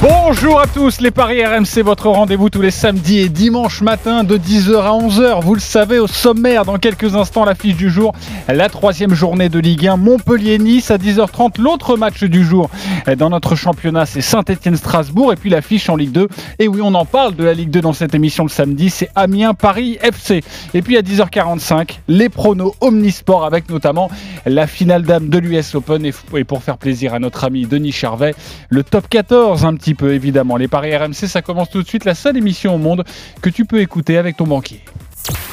Bonjour à tous, les Paris RMC, votre rendez-vous tous les samedis et dimanches matin de 10h à 11h. Vous le savez, au sommaire, dans quelques instants, l'affiche du jour, la troisième journée de Ligue 1, Montpellier-Nice à 10h30. L'autre match du jour dans notre championnat, c'est Saint-Etienne-Strasbourg. Et puis l'affiche en Ligue 2. Et oui, on en parle de la Ligue 2 dans cette émission le samedi, c'est Amiens-Paris FC. Et puis à 10h45, les pronos Omnisport avec notamment la finale d'âme de l'US Open. Et pour faire plaisir à notre ami Denis Charvet, le top 14 un petit peu évidemment. Les paris RMC, ça commence tout de suite, la seule émission au monde que tu peux écouter avec ton banquier.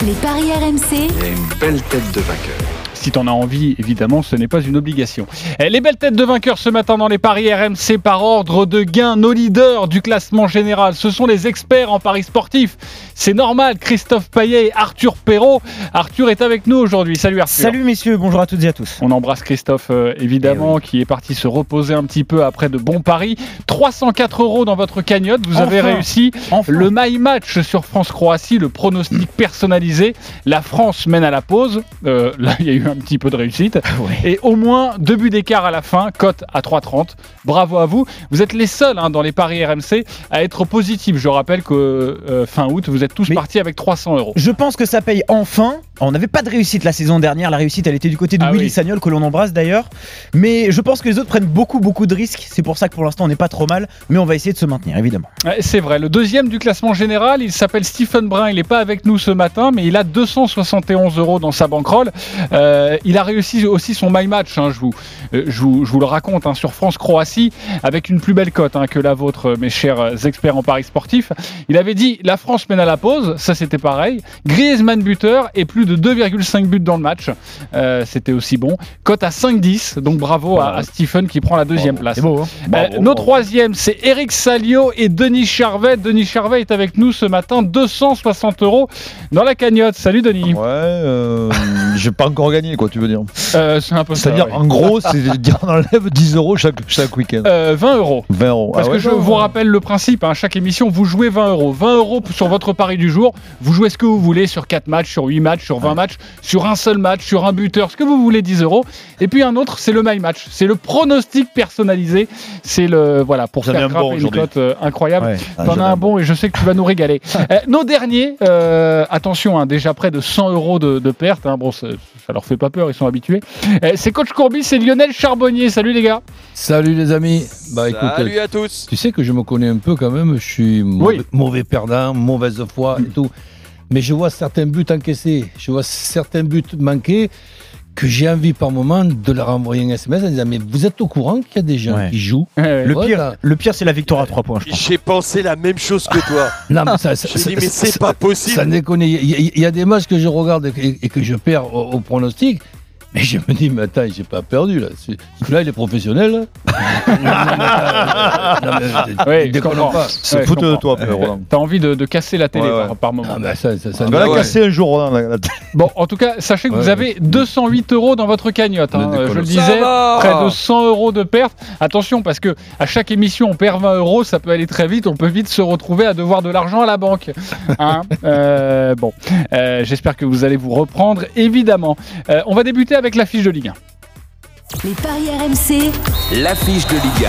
Les paris RMC, Il a une belle tête de vainqueur. Si t'en as envie, évidemment, ce n'est pas une obligation. Eh, Les belles têtes de vainqueurs ce matin dans les paris RMC par ordre de gain. Nos leaders du classement général, ce sont les experts en paris sportifs. C'est normal, Christophe Payet et Arthur Perrault. Arthur est avec nous aujourd'hui. Salut Arthur. Salut messieurs, bonjour à toutes et à tous. On embrasse Christophe, euh, évidemment, qui est parti se reposer un petit peu après de bons paris. 304 euros dans votre cagnotte. Vous avez réussi Enfin. le My Match sur France-Croatie, le pronostic personnalisé. La France mène à la pause. Euh, là, il y a eu un petit peu de réussite. Et au moins deux buts d'écart à la fin, cote à 3,30. Bravo à vous. Vous êtes les seuls hein, dans les paris RMC à être positifs. Je rappelle que euh, fin août, vous êtes tous Mais- partis avec 300 euros. Je pense que ça paye enfin. On n'avait pas de réussite la saison dernière. La réussite, elle était du côté de Ah Willy oui. Sagnol, que l'on embrasse d'ailleurs. Mais je pense que les autres prennent beaucoup, beaucoup de risques. C'est pour ça que pour l'instant, on n'est pas trop mal. Mais on va essayer de se maintenir, évidemment. Ouais, C'est vrai, le deuxième du classement général, il s'appelle Stephen Brun, il n'est pas avec nous ce matin, mais il a 271 euros dans sa banquerolle. Euh, il a réussi aussi son My Match, hein, je, vous, euh, je, vous, je vous le raconte, hein, sur France-Croatie, avec une plus belle cote hein, que la vôtre, mes chers euh, experts en paris sportifs. Il avait dit la France mène à la pause, ça c'était pareil. Griezmann buteur et plus de 2,5 buts dans le match, Euh, c'était aussi bon. Cote à 5-10, donc bravo à, à Stephen qui prend la deuxième place. C'est beau, hein Euh, nos troisièmes, c'est Eric Salio et Denis Charvet. Denis Charvet est avec nous ce matin, 260 euros dans la cagnotte. Salut Denis. Ouais, euh, j'ai pas encore gagné, quoi, tu veux dire. Euh, c'est un peu. C'est-à-dire, en gros, c'est dire on enlève 10 euros chaque, chaque week-end. Euh, 20 euros. 20 euros. Parce Ah que ouais, je vous rappelle le principe, hein, chaque émission, vous jouez 20 euros. 20 euros sur votre pari du jour. Vous jouez ce que vous voulez sur 4 matchs, sur 8 matchs, sur 20 matchs, sur un seul match, sur un buteur, ce que vous voulez, 10 euros. Et puis un autre, c'est le My Match. C'est le pronostic personnalisé. C'est le, voilà, pour faire un bon une cote euh, incroyable. Ouais. Ah, T'en as un bon et je sais que tu vas nous régaler. Euh, nos derniers, euh, attention, hein, déjà près de 100 euros de, de perte. hein, bon, ça, ça leur fait pas peur, ils sont habitués. Euh, c'est Coach Courbis et Lionel Charbonnier. Salut les gars. Salut les amis. Bah écoute, Salut à tous. tu sais que je me connais un peu quand même. Je suis mauvais, Oui. mauvais perdant, mauvaise foi et tout. Mais je vois certains buts encaissés, je vois certains buts manqués que j'ai envie par moment de leur envoyer un SMS en disant mais vous êtes au courant qu'il y a des gens Ouais. qui jouent Le pire, le pire c'est la victoire à 3 points. J'ai pensé la même chose que toi. Non mais ça, ça, ça- mais ça- c'est pas ça possible. déconne. Il y, a- il y a des matchs que je regarde et, et que je perds au, au pronostic. Mais je me dis, mais attends, j'ai pas perdu là. C'est- Là, il est professionnel. Ouais, je comprends. pas. Se Ouais, je fout de comprends. toi, Roland. T'as envie de, de casser la télé Ouais, ouais. par, par moment. Ah, bah, ça, ça, ça On va la ouais. casser un jour, Roland. la- la- Bon, en tout cas, sachez que vous Ouais, avez 208 euros dans votre cagnotte. hein. Je le disais, va. près de 100 euros de perte. Attention, parce que à chaque émission, on perd 20 euros, ça peut aller très vite. On peut vite se retrouver à devoir de l'argent à la banque. Hein Euh, bon, Euh, j'espère que vous allez vous reprendre, évidemment. Euh, on va débuter avec la fiche de Ligue 1. Les paris RMC, L'affiche de Ligue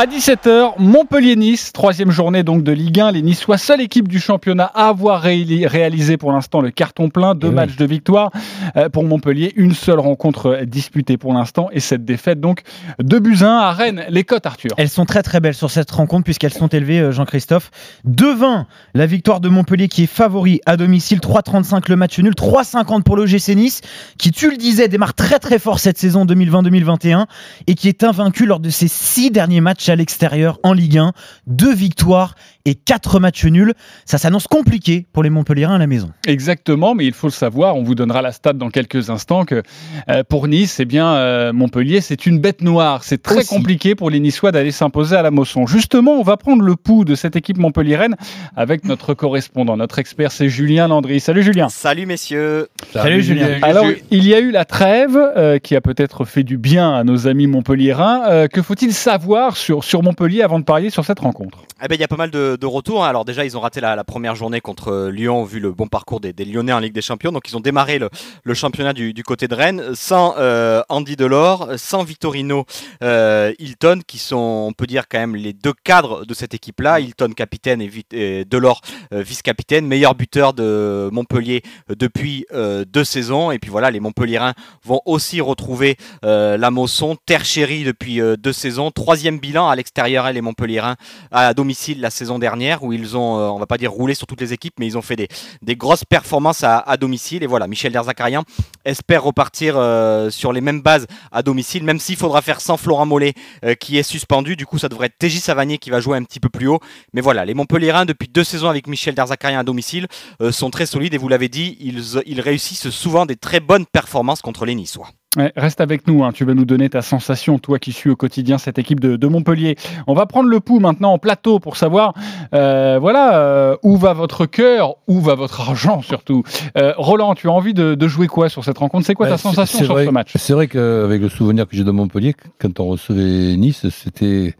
À 17h, Montpellier-Nice, troisième journée donc de Ligue 1. Les Niçois, seule équipe du championnat à avoir réali- réalisé pour l'instant le carton plein. Deux Eh oui. matchs de victoire euh, pour Montpellier. Une seule rencontre euh, disputée pour l'instant. Et cette défaite donc de buts à Rennes. Les cotes, Arthur. Elles sont très très belles sur cette rencontre puisqu'elles sont élevées, euh, Jean-Christophe. 2-20, la victoire de Montpellier qui est favori à domicile. 3-35 le match nul. 3-50 pour l'OGC Nice qui, tu le disais, démarre très très fort cette saison 2020-2021 et qui est invaincu lors de ses six derniers matchs à l'extérieur en Ligue 1. Deux victoires et quatre matchs nuls. Ça s'annonce compliqué pour les Montpelliérains à la maison. Exactement, mais il faut le savoir, on vous donnera la stat dans quelques instants, que euh, pour Nice, eh bien, euh, Montpellier, c'est une bête noire. C'est très Aussi. compliqué pour les Niçois d'aller s'imposer à la Mosson. Justement, on va prendre le pouls de cette équipe montpelliéraine avec notre correspondant, notre expert, c'est Julien Landry. Salut Julien. Salut messieurs. Salut, Julien. Alors, il y a eu la trêve euh, qui a peut-être fait du bien à nos amis montpelliérains. Euh, que faut-il savoir sur, sur Montpellier avant de parier sur cette rencontre? Eh ben, il y a pas mal de, de retour. Alors déjà, ils ont raté la, première journée contre euh, Lyon, vu le bon parcours des, Lyonnais en Ligue des Champions. Donc ils ont démarré le, championnat du, côté de Rennes sans euh, Andy Delors, sans Vittorino euh, Hilton, qui sont, on peut dire quand même, les deux cadres de cette équipe-là. Hilton capitaine et, Delors vice-capitaine, meilleur buteur de Montpellier depuis deux saisons. Et puis voilà, les Montpelliérains vont aussi retrouver la Mosson, terre chérie depuis deux saisons. Troisième bilan à l'extérieur, hein, les Montpelliérains à domicile la saison dernière, où ils ont, euh, on va pas dire roulé sur toutes les équipes, mais ils ont fait des, grosses performances à, domicile. Et voilà, Michel Derzakarian espère repartir euh, sur les mêmes bases à domicile, même s'il faudra faire sans Florent Mollet euh, qui est suspendu. Du coup, ça devrait être TJ Savanier qui va jouer un petit peu plus haut. Mais voilà, les Montpelliérains, depuis deux saisons avec Michel Derzakarian à domicile, sont très solides. Et vous l'avez dit, ils, ils réussissent souvent des très bonnes performances contre les Niçois. Ouais, reste avec nous, hein, tu vas nous donner ta sensation, toi qui suis au quotidien cette équipe de, de Montpellier. On va prendre le pouls maintenant en plateau pour savoir, euh, voilà, euh, où va votre cœur, où va votre argent surtout. Euh, Roland, tu as envie de, de jouer quoi sur cette rencontre? C'est quoi Ben, ta sensation sur vrai- ce match? C'est vrai qu'avec le souvenir que j'ai de Montpellier, quand on recevait Nice, c'était,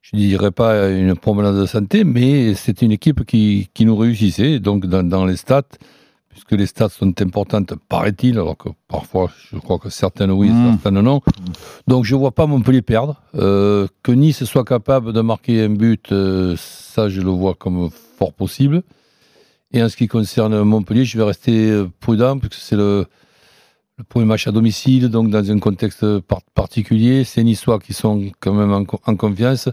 je dirais pas une promenade de santé, mais c'était une équipe qui, qui nous réussissait. Donc dans, dans les stats, puisque les stats sont importantes, paraît-il, alors que parfois je crois que certaines oui, Mm. certaines non. Donc je vois pas Montpellier perdre. Euh, que Nice soit capable de marquer un but, euh, ça je le vois comme fort possible. Et en ce qui concerne Montpellier, je vais rester euh, prudent, puisque c'est le, le premier match à domicile, donc dans un contexte par- particulier. C'est Niçois qui sont quand même en, co- en confiance.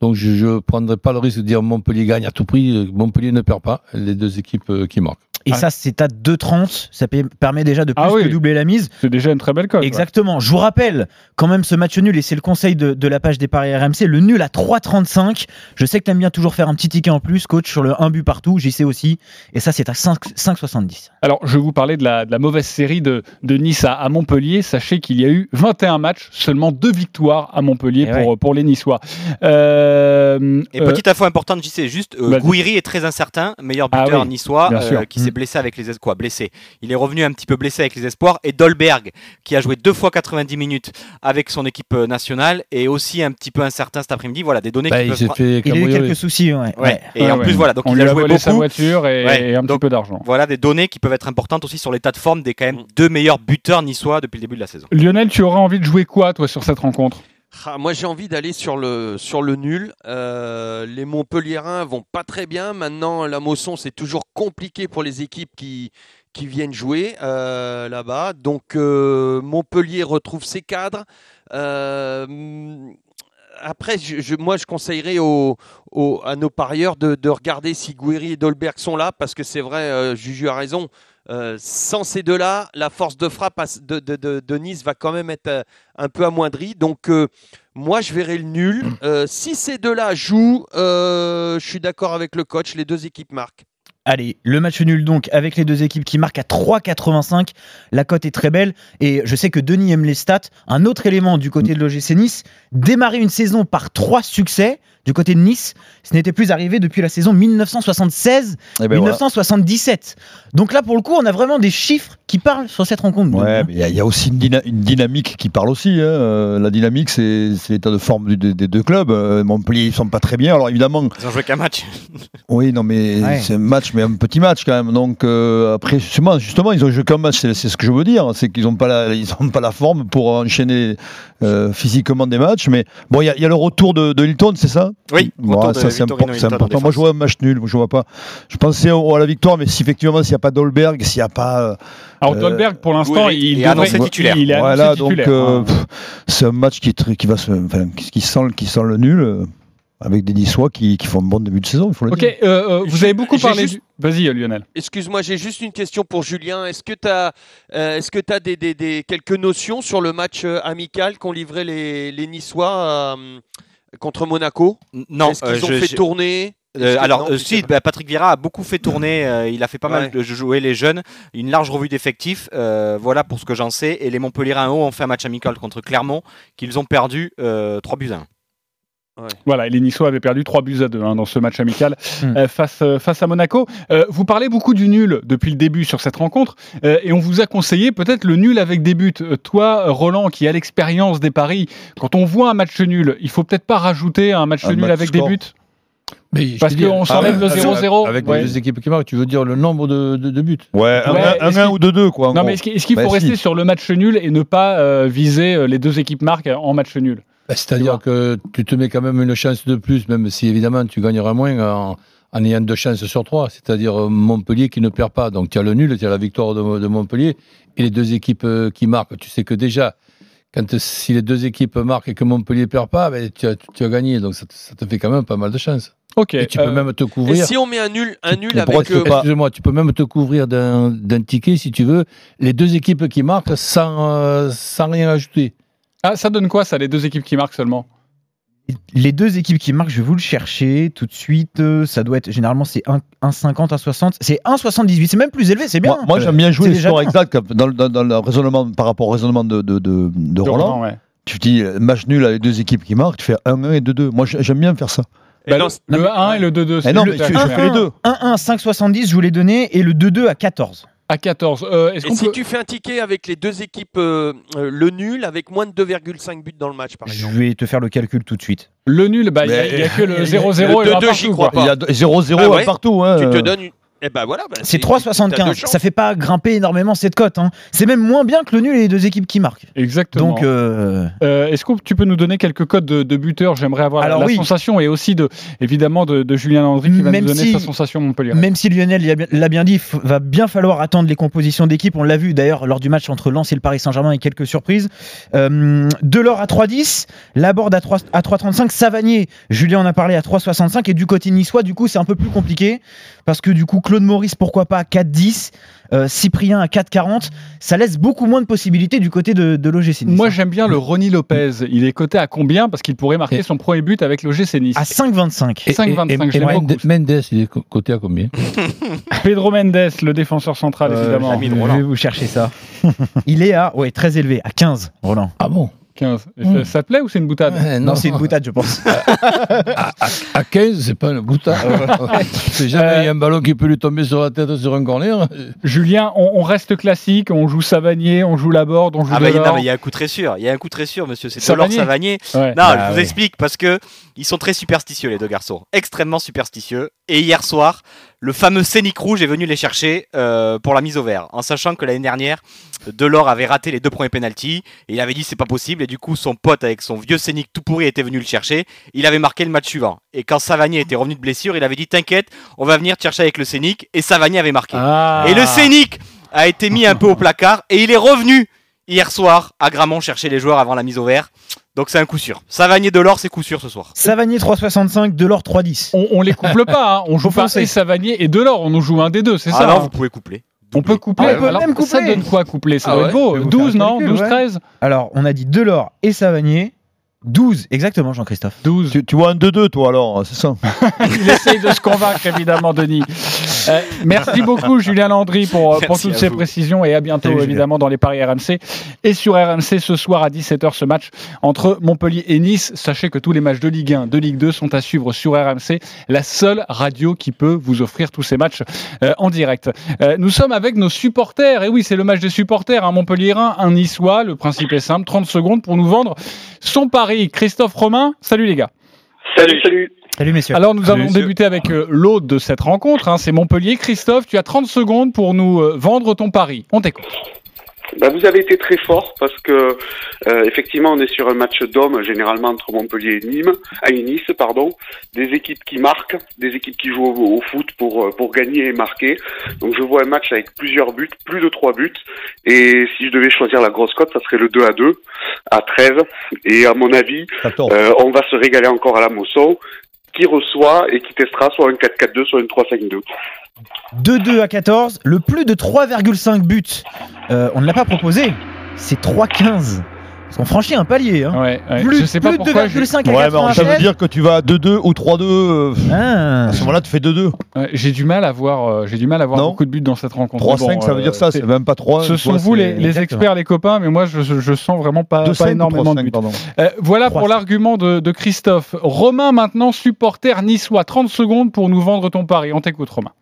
Donc je ne prendrai pas le risque de dire Montpellier gagne à tout prix. Montpellier ne perd pas, les deux équipes qui marquent. Et Ah. ça, c'est à 2,30. Ça permet déjà de plus Ah oui. que doubler la mise. C'est déjà une très belle cote. ouais. Exactement. Je vous rappelle quand même ce match nul, et c'est le conseil de, de la page des paris RMC, le nul à 3,35. Je sais que t'aimes bien toujours faire un petit ticket en plus, coach, sur le 1 but partout. J'y sais aussi. Et ça, c'est à 5 5,70. Alors, je vais vous parler de la, de la mauvaise série de, de Nice à, à Montpellier. Sachez qu'il y a eu 21 matchs, seulement deux victoires à Montpellier Eh pour, pour les Niçois. Euh, Et euh, petite info importante, je sais juste, euh. Gouiri est très incertain, meilleur Ah buteur oui, niçois, euh, qui s'est. Blessé avec les es- quoi blessé. Il est revenu un petit peu blessé avec les espoirs et Dolberg qui a joué deux fois 90 minutes avec son équipe euh, nationale est aussi un petit peu incertain cet après-midi. Voilà des données Bah, qui il peuvent s'est fra- fait Il a eu quelques soucis, ouais. Ouais. Ouais. Et ouais, en ouais. plus voilà donc on il a a joué volé sa voiture et, Ouais, et un petit peu d'argent. Voilà des données qui peuvent être importantes aussi sur l'état de forme des quand même deux meilleurs buteurs niçois depuis le début de la saison. Lionel, tu aurais envie de jouer quoi, toi, sur cette rencontre? Ah, moi j'ai envie d'aller sur le, sur le nul. Euh, les Montpelliérains vont pas très bien. Maintenant, la Mosson, c'est toujours compliqué pour les équipes qui, qui viennent jouer euh, là-bas. Donc euh, Montpellier retrouve ses cadres. Après, je, moi je conseillerais à nos parieurs de, de regarder si Guiri et Dolberg sont là, parce que c'est vrai, Juju a raison. Euh, sans ces deux-là, la force de frappe de, de- de- de Nice va quand même être euh, un peu amoindrie. Donc, euh, moi, je verrai le nul. Euh, si ces deux-là jouent, euh, je suis d'accord avec le coach. Les deux équipes marquent. Allez, le match nul donc avec les deux équipes qui marquent à 3,85. La cote est très belle et je sais que Denis aime les stats. Un autre élément du côté de l'OGC Nice, démarrer une saison par trois succès du côté de Nice, ce n'était plus arrivé depuis la saison 1976 Eh ben voilà. 1977. Donc là, pour le coup, on a vraiment des chiffres qui parlent sur cette rencontre. Ouais, mais il y, a- il y a aussi une, dyna- une dynamique qui parle aussi. hein. Euh, La dynamique, c'est l'état de forme du- des, des deux clubs. Euh, Montpellier, ils sont pas très bien. Alors évidemment, Ils ont joué qu'un match. oui, non, mais Ouais. c'est un match, mais un petit match quand même. Donc euh, après, justement, justement, ils ont joué qu'un match. C'est ce que je veux dire. C'est qu'ils n'ont pas la, ils ont pas la forme pour enchaîner euh, physiquement des matchs. Mais bon, il y, a- il y a le retour de, de Hilton, c'est ça? Oui, Bon, ça c'est impor- important. Moi, je vois un match nul. Moi, je vois pas. Je pensais au- à la victoire, mais si effectivement, s'il n'y a pas Dolberg, s'il n'y a pas euh, Alors, Dolberg, pour l'instant, oui, il, il est devrait- annoncé titulaire. Il est annoncé voilà, donc titulaire, hein. c'est un match qui, qui va se, enfin, qui, qui sent, qui sent le nul euh, avec des Niçois qui, qui font un bon début de saison, il faut le Ok, dire. euh, euh, vous J'ai- avez beaucoup parlé juste- du... Vas-y, euh, Lionel. Excuse-moi, j'ai juste une question pour Julien. Est-ce que tu as, est-ce que as des, des- des- quelques notions sur le match euh, amical qu'ont livré les, les Niçois euh, contre Monaco? Non, Est-ce qu'ils euh, ont je- fait je- tourner? Euh, alors, non, euh, si, bah, Patrick Vieira a beaucoup fait tourner. euh, il a fait pas mal de jouer les jeunes. Une large revue d'effectifs. euh, voilà pour ce que j'en sais. Et les Montpellierins haut ont fait un match amical contre Clermont qu'ils ont perdu euh, 3 buts à 1. Voilà, et les Niçois avaient perdu 3 buts à 2 dans ce match amical Hmm. euh, face, euh, face à Monaco. Euh, vous parlez beaucoup du nul depuis le début sur cette rencontre euh, et on vous a conseillé peut-être le nul avec des buts. Euh, toi, Roland, qui a l'expérience des paris, quand on voit un match nul, il faut peut-être pas rajouter un match Un nul match avec score. des buts Mais Parce qu'on s'enlève le avec- 0-0. Avec Ouais. les deux équipes qui marquent, tu veux dire le nombre de, de- de buts? Ouais, un- Ouais, un est-ce 1 qu'il- ou 2-2 quoi. en Non, gros. mais est-ce qu'il qu'il faut Bah, rester sur le match nul et ne pas euh, viser les deux équipes marquent en match nul? Bah, C'est-à-dire que tu te mets quand même une chance de plus, même si évidemment tu gagneras moins en, en ayant deux chances sur trois. C'est-à-dire euh, Montpellier qui ne perd pas. Donc tu as le nul, tu as la victoire de, de Montpellier et les deux équipes euh, qui marquent. Tu sais que déjà, quand, si les deux équipes marquent et que Montpellier perd pas, ben, tu, as, tu as gagné. Donc ça, te- ça te fait quand même pas mal de chances. Ok. Et tu euh, peux même te Et couvrir. si on met un nul, un nul avec. tu peux euh, Excusez-moi, tu peux même te couvrir d'un d'un ticket si tu veux. Les deux équipes qui marquent sans, euh, sans rien ajouter. Ah, ça donne quoi, ça, les deux équipes qui marquent seulement? Les deux équipes qui marquent, je vais vous le chercher tout de suite. euh, Ça doit être généralement c'est 1 1,50 à 60. C'est 1,78. C'est même plus élevé. C'est bien. Moi, moi, j'aime bien jouer les scores exacts dans, dans- dans le raisonnement par rapport au raisonnement de, de, de, de Roland. ouais. Tu dis euh, match nul avec deux équipes qui marquent, tu fais 1-1 et 2-2. Moi j'ai- j'aime bien faire ça. Bah, dans- le, le 1 et le 2-2. Eh c'est non, le- mais tu- je à- fais les deux. 1-1, 5,70, je vous l'ai donné. Et le 2-2 à 14. À 14. Euh, Est-ce Et qu'on si peut... tu fais un ticket avec les deux équipes, euh, euh, le nul, avec moins de 2,5 buts dans le match, par Je exemple. vais te faire le calcul tout de suite. Le nul, bah, il n'y a, y a que le Le 0-0 et le 1 2-2, j'y partout, crois quoi. Il y a 0-0 Ah ouais partout. Hein. Tu te donnes une. Eh ben voilà. ben C'est t'as deux 3,75. chances. Ça fait pas grimper énormément cette cote. hein. C'est même moins bien que le nul et les deux équipes qui marquent. Exactement. Donc, euh, Euh, Est-ce que tu peux nous donner quelques codes de, de buteurs? J'aimerais avoir la- Alors la oui. sensation et aussi de, évidemment de, de Julien Landry qui va Même nous donner si- sa sensation Montpellier. Même si Lionel l'a bien- dit, il va bien falloir attendre les compositions d'équipe. On l'a vu d'ailleurs lors du match entre Lens et le Paris Saint-Germain et quelques surprises. Euh, Delors à 3,10, Laborde à 3 à 3,35, Savanier, Julien en a parlé à 3,65 et du côté niçois, du coup c'est un peu plus compliqué parce que du coup Claude Maurice pourquoi pas à 4,10, euh, Cyprien à 4,40, ça laisse beaucoup moins de possibilités du côté de, de l'OGC Nice. Moi j'aime bien le Ronny Lopez. Il est coté à combien? Parce qu'il pourrait marquer Et- son premier but avec l'OGC Nice. à 5,25. Et, 5,25, et- et j'aime Mendes. Mendes, il est co- coté à combien? Pedro Mendes, le défenseur central Euh, évidemment. je vais vous chercher ça. Il est à ouais, très élevé, à 15, Roland. Ah bon? 15. Et Hmm. Ça, ça te plaît ou c'est une boutade Non, c'est une boutade, je pense. à, à- à 15, c'est pas une boutade. c'est jamais il y a un ballon qui peut lui tomber sur la tête sur un corner. Julien, on, on reste classique, on joue Savanier, on joue Laborde, on joue Ah bah, il y a- Delors. non, mais il y a un coup très sûr. Il y a un coup très sûr, monsieur. C'est Savanier. Savanier. Ouais. Non, Bah je vous ouais. explique parce que ils sont très superstitieux les deux garçons, extrêmement superstitieux. Et hier soir, le fameux Scénic rouge est venu les chercher euh, pour la mise au vert, en sachant que l'année dernière, Delors avait raté les deux premiers pénalties et il avait dit c'est pas possible et du coup son pote avec son vieux Scénic tout pourri était venu le chercher. Il avait marqué le match suivant et quand Savanier était revenu de blessure, il avait dit t'inquiète, on va venir te chercher avec le Scénic et Savanier avait marqué. Ah. Et le Scénic a été mis un peu au placard et il est revenu hier soir à Gramont chercher les joueurs avant la mise au vert. Donc c'est un coup sûr. Savanier Delors, c'est coup sûr ce soir. Savanier 3,65, Delors 3,10. On, on les couple pas, hein. on joue pas et Savanier et Delors, on nous joue un des deux, c'est Ah ça non, hein. vous pouvez coupler. On peut coupler. Ah, on peut Alors, même Ça coupler. donne quoi coupler? Ça Ah doit ouais être beau. Je vais vous 12, faire un non? calcul, 12, ouais. 13 Alors, on a dit Delors et Savanier. 12, exactement, Jean-Christophe. 12. Tu, tu vois un 2-2 toi alors, c'est ça Il essaye de se convaincre, évidemment, Denis. Euh, merci beaucoup, Julien Landry, pour, pour Merci toutes ces vous. précisions et à bientôt, Salut, Julien. évidemment, dans les Paris RMC. Et sur RMC, ce soir à 17h, ce match entre Montpellier et Nice. Sachez que tous les matchs de Ligue 1, de Ligue 2 sont à suivre sur RMC, la seule radio qui peut vous offrir tous ces matchs euh, en direct. Euh, nous sommes avec nos supporters. Et oui, c'est le match des supporters, un Montpellierin, un Niçois. Le principe est simple 30 secondes pour nous vendre son pari. Christophe Romain, salut les gars. Salut, salut. Salut, messieurs. Alors nous Salut, allons messieurs. débuter avec euh, l'hôte de cette rencontre, hein, c'est Montpellier. Christophe, tu as 30 secondes pour nous euh, vendre ton pari. On t'écoute. Bah, vous avez été très fort parce que euh, effectivement on est sur un match d'hommes généralement entre Montpellier et Nîmes, à Nice pardon, des équipes qui marquent, des équipes qui jouent au, au foot pour pour gagner et marquer. Donc je vois un match avec plusieurs buts, plus de trois buts. Et si je devais choisir la grosse cote, ça serait le 2 à 2 à 13. Et à mon avis, 14. euh, on va se régaler encore à la Mosson qui reçoit et qui testera soit un 4-4-2, soit une 3-5-2. 2-2 à 14, le plus de 3,5 buts. Euh, on ne l'a pas proposé, c'est 3,15. Parce qu'on franchit un palier. Hein. Ouais, ouais. Plus, je sais pas plus pourquoi. j'ai- 2,5 à Ouais, mais ça veut 96. dire que tu vas à 2-2 ou 3-2. euh, Ah. à ce moment-là, tu fais 2-2. ouais, J'ai du mal à voir. euh, J'ai du mal à voir Non. beaucoup de buts dans cette rencontre. 3-5, Bon, ça veut euh, dire ça, c'est- même pas 3. Ce sont vous les, les experts, les copains, mais moi je, je- je sens vraiment pas, pas énormément de buts. Euh, voilà pour 3-5. l'argument de, de Christophe. Romain maintenant, supporter niçois. 30 secondes pour nous vendre ton pari. On t'écoute Romain.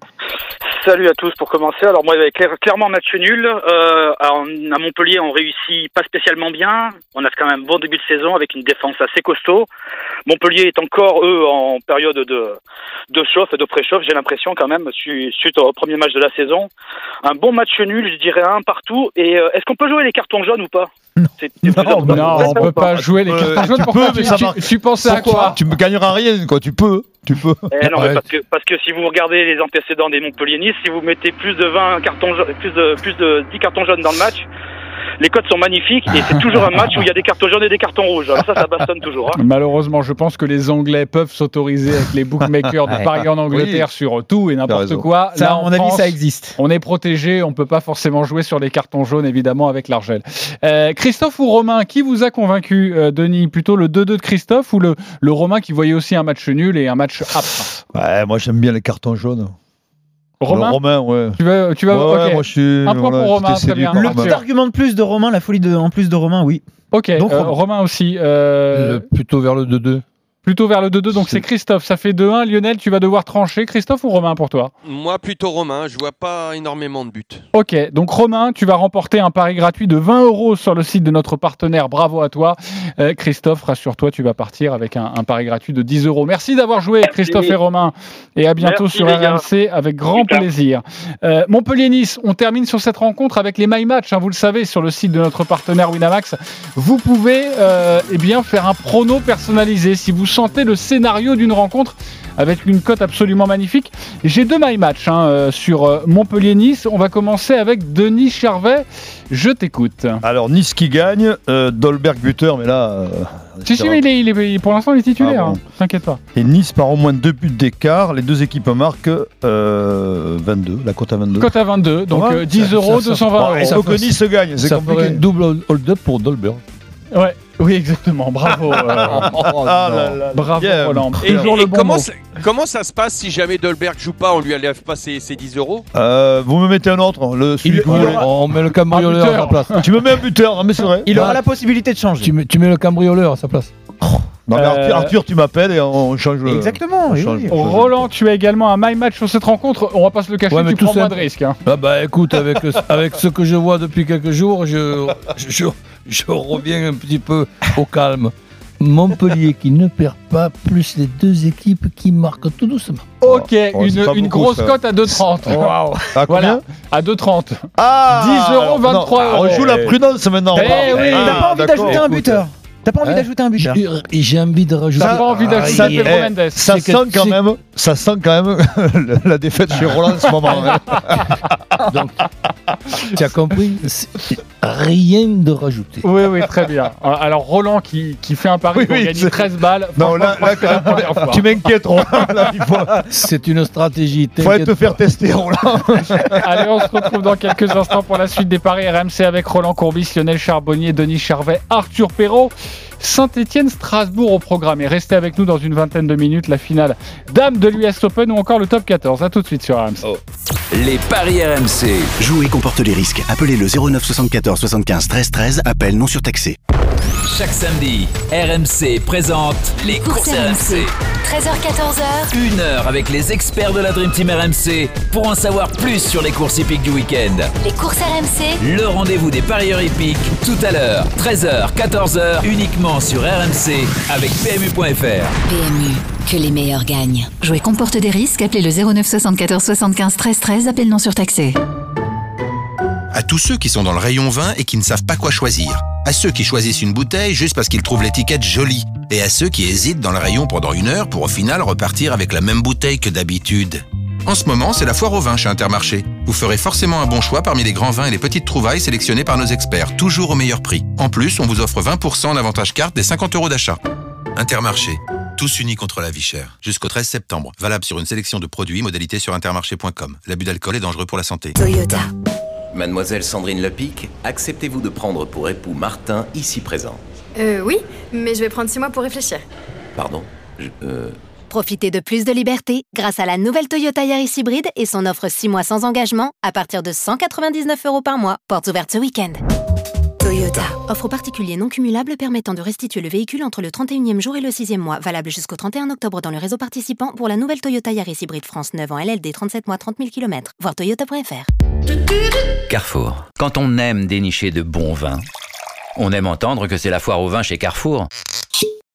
Salut à tous pour commencer. Alors moi, clair- clairement match nul. Euh, à, à Montpellier, on réussit pas spécialement bien. On a quand même un bon début de saison avec une défense assez costaud. Montpellier est encore eux en période de de chauffe et de préchauffe. J'ai l'impression quand même su- suite au premier match de la saison. Un bon match nul, je dirais un partout. Et euh, est-ce qu'on peut jouer les cartons jaunes ou pas? Plus important. Non, on peut pas jouer les Euh, cartons jaunes. tu peux, mais ça tu- marche. tu pensais à quoi? Tu ne gagneras rien, quoi. Tu peux. Tu peux. Eh non, parce que parce que si vous regardez les antécédents des Montpellier-Nice, si vous mettez plus de 20 cartons plus de plus de 10 cartons jaunes dans le match, les codes sont magnifiques et c'est toujours un match où il y a des cartons jaunes et des cartons rouges. Alors ça, ça bastonne toujours. hein. Malheureusement, je pense que les Anglais peuvent s'autoriser avec les bookmakers de parier en Angleterre sur tout et n'importe quoi. Ça, Là, à en mon avis, France, ça existe. On est protégé, on peut pas forcément jouer sur les cartons jaunes, évidemment, avec l'Argel. Euh, Christophe ou Romain, qui vous a convaincu, euh, Denis? Plutôt le 2-2 de Christophe ou le, le Romain qui voyait aussi un match nul et un match âpre Ouais, moi, j'aime bien les cartons jaunes. Romain, Le Romain, ouais. tu vas, tu vas, Ouais, moi, je suis. Un point voilà, pour Romain, très bien. Le petit argument de plus de Romain, la folie de, en plus de Romain, oui. Ok, Donc, euh, Romain. Romain aussi. euh, Le- plutôt vers le 2-2. Plutôt vers le 2-2, donc c'est Christophe. Ça fait 2-1. Lionel, tu vas devoir trancher. Christophe ou Romain pour toi? Moi, plutôt Romain. Je vois pas énormément de buts. Ok, donc Romain, tu vas remporter un pari gratuit de 20 euros sur le site de notre partenaire. Bravo à toi. Euh, Christophe, rassure-toi, tu vas partir avec un, un pari gratuit de 10 euros. Merci d'avoir joué, Christophe et Romain. Et à bientôt Merci, sur. RMC avec grand Super. plaisir. Euh, Montpellier-Nice, on termine sur cette rencontre avec les My Match. hein, vous le savez, sur le site de notre partenaire Winamax. Vous pouvez euh, eh bien, faire un prono personnalisé si vous sentez le scénario d'une rencontre avec une cote absolument magnifique. J'ai deux my match hein, euh, sur euh, Montpellier-Nice. On va commencer avec Denis Charvet. Je t'écoute. Alors, Nice qui gagne, euh, Dolberg buteur, mais là. euh, Si, si, mais il est, il est- pour l'instant, il est titulaire. Ah bon. hein. T'inquiète pas. Et Nice par au moins deux buts d'écart. Les deux équipes marquent euh, 22, la cote à 22. Cote à 22, donc Ouais, euh, 10 ça- euros, ça- 220 Bon, euros. et ça faut que Nice gagne, c'est compliqué. un double hold-up pour Dolberg. Ouais, oui, exactement. Bravo. euh, là là. bravo, Bien. Roland. Et, Toujours et le bon comment, ça, comment ça se passe si jamais Dolberg joue pas On lui enlève pas ses, ses 10 euros? Euh, vous me mettez un autre, le celui Il- aura- On met le cambrioleur à sa place. Tu me mets un buteur, non, mais c'est vrai. Il aura Ah. la possibilité de changer. Tu mets, tu mets le cambrioleur à sa place. Non, mais Euh, Arthur, Arthur, tu m'appelles et on change le. Exactement, on oui, change- oui. on change- Roland, tu as également un my match sur cette rencontre. On va pas se le cacher, Ouais, mais tu tout prends moins de risques. hein. Ah bah écoute, avec, avec ce que je vois depuis quelques jours, je, je, je reviens un petit peu au calme. Montpellier qui ne perd pas, plus les deux équipes qui marquent tout doucement. Ok, Oh, une, beaucoup, grosse ça. cote à 2,30. Waouh. À combien Voilà, à 2,30. Ah 10 euros, alors, 23 non, euros. On joue la prudence maintenant. Eh Ah, oui. T'as pas envie d'accord. d'ajouter un Écoute, buteur T'as pas envie Hein d'ajouter un buteur J'ai envie de rajouter. T'as pas envie d'ajouter ça- Pedro eh. Ça C'est sent que- quand même, ça sent quand même la défaite chez Roland en ce moment. hein. Donc, tu as compris Rien de rajouter. Oui, oui, très bien. Alors, Roland qui, qui fait un pari Oui, pour oui, gagner c'est- 13 balles. Non, là, la fois. tu m'inquiètes, Roland. Faut, C'est une stratégie. faut te faire tester, Roland. Allez, on se retrouve dans quelques instants pour la suite des paris RMC avec Roland Courbis, Lionel Charbonnier, Denis Charvet, Arthur Perrault. Saint-Etienne, Strasbourg au programme. Et restez avec nous dans une vingtaine de minutes, la finale Dame de l'US Open ou encore le top 14. A tout de suite sur RMC. Les paris RMC. Jouer comporte les risques. Appelez le 09 74 75 13 13. Appel non surtaxé. Chaque samedi, RMC présente les courses RMC. 13h14h. Une heure avec les experts de la Dream Team RMC pour en savoir plus sur les courses hippiques du week-end. Les courses RMC. Le rendez-vous des parieurs hippiques tout à l'heure, 13h, 14h, uniquement sur RMC avec PMU.fr. PMU, que les meilleurs gagnent. Jouer comporte des risques. Appelez le 09 74 75 13 13. Appel non surtaxé. À tous ceux qui sont dans le rayon vin et qui ne savent pas quoi choisir. À ceux qui choisissent une bouteille juste parce qu'ils trouvent l'étiquette jolie. Et à ceux qui hésitent dans le rayon pendant une heure pour au final repartir avec la même bouteille que d'habitude. En ce moment, c'est la foire au vin chez Intermarché. Vous ferez forcément un bon choix parmi les grands vins et les petites trouvailles sélectionnées par nos experts, toujours au meilleur prix. En plus, on vous offre 20% en avantage carte des 50 euros d'achat. Intermarché. Tous unis contre la vie chère. Jusqu'au 13 septembre. Valable sur une sélection de produits, modalités sur intermarché.com. L'abus d'alcool est dangereux pour la santé. Toyota. Mademoiselle Sandrine Lepic, acceptez-vous de prendre pour époux Martin ici présent? Euh, oui, mais je vais prendre six mois pour réfléchir. Pardon? Je- euh, Profitez de plus de liberté grâce à la nouvelle Toyota Yaris hybride et son offre 6 mois sans engagement à partir de 199 euros par mois. Portes ouvertes ce week-end. Toyota. Offre particulier non cumulable permettant de restituer le véhicule entre le 31e jour et le 6e mois. Valable jusqu'au 31 octobre dans le réseau participant pour la nouvelle Toyota Yaris Hybride France 9 en LLD 37 mois 30 000 km. Voir toyota.fr. Carrefour. Quand on aime dénicher de bons vins, on aime entendre que c'est la foire au vin chez Carrefour.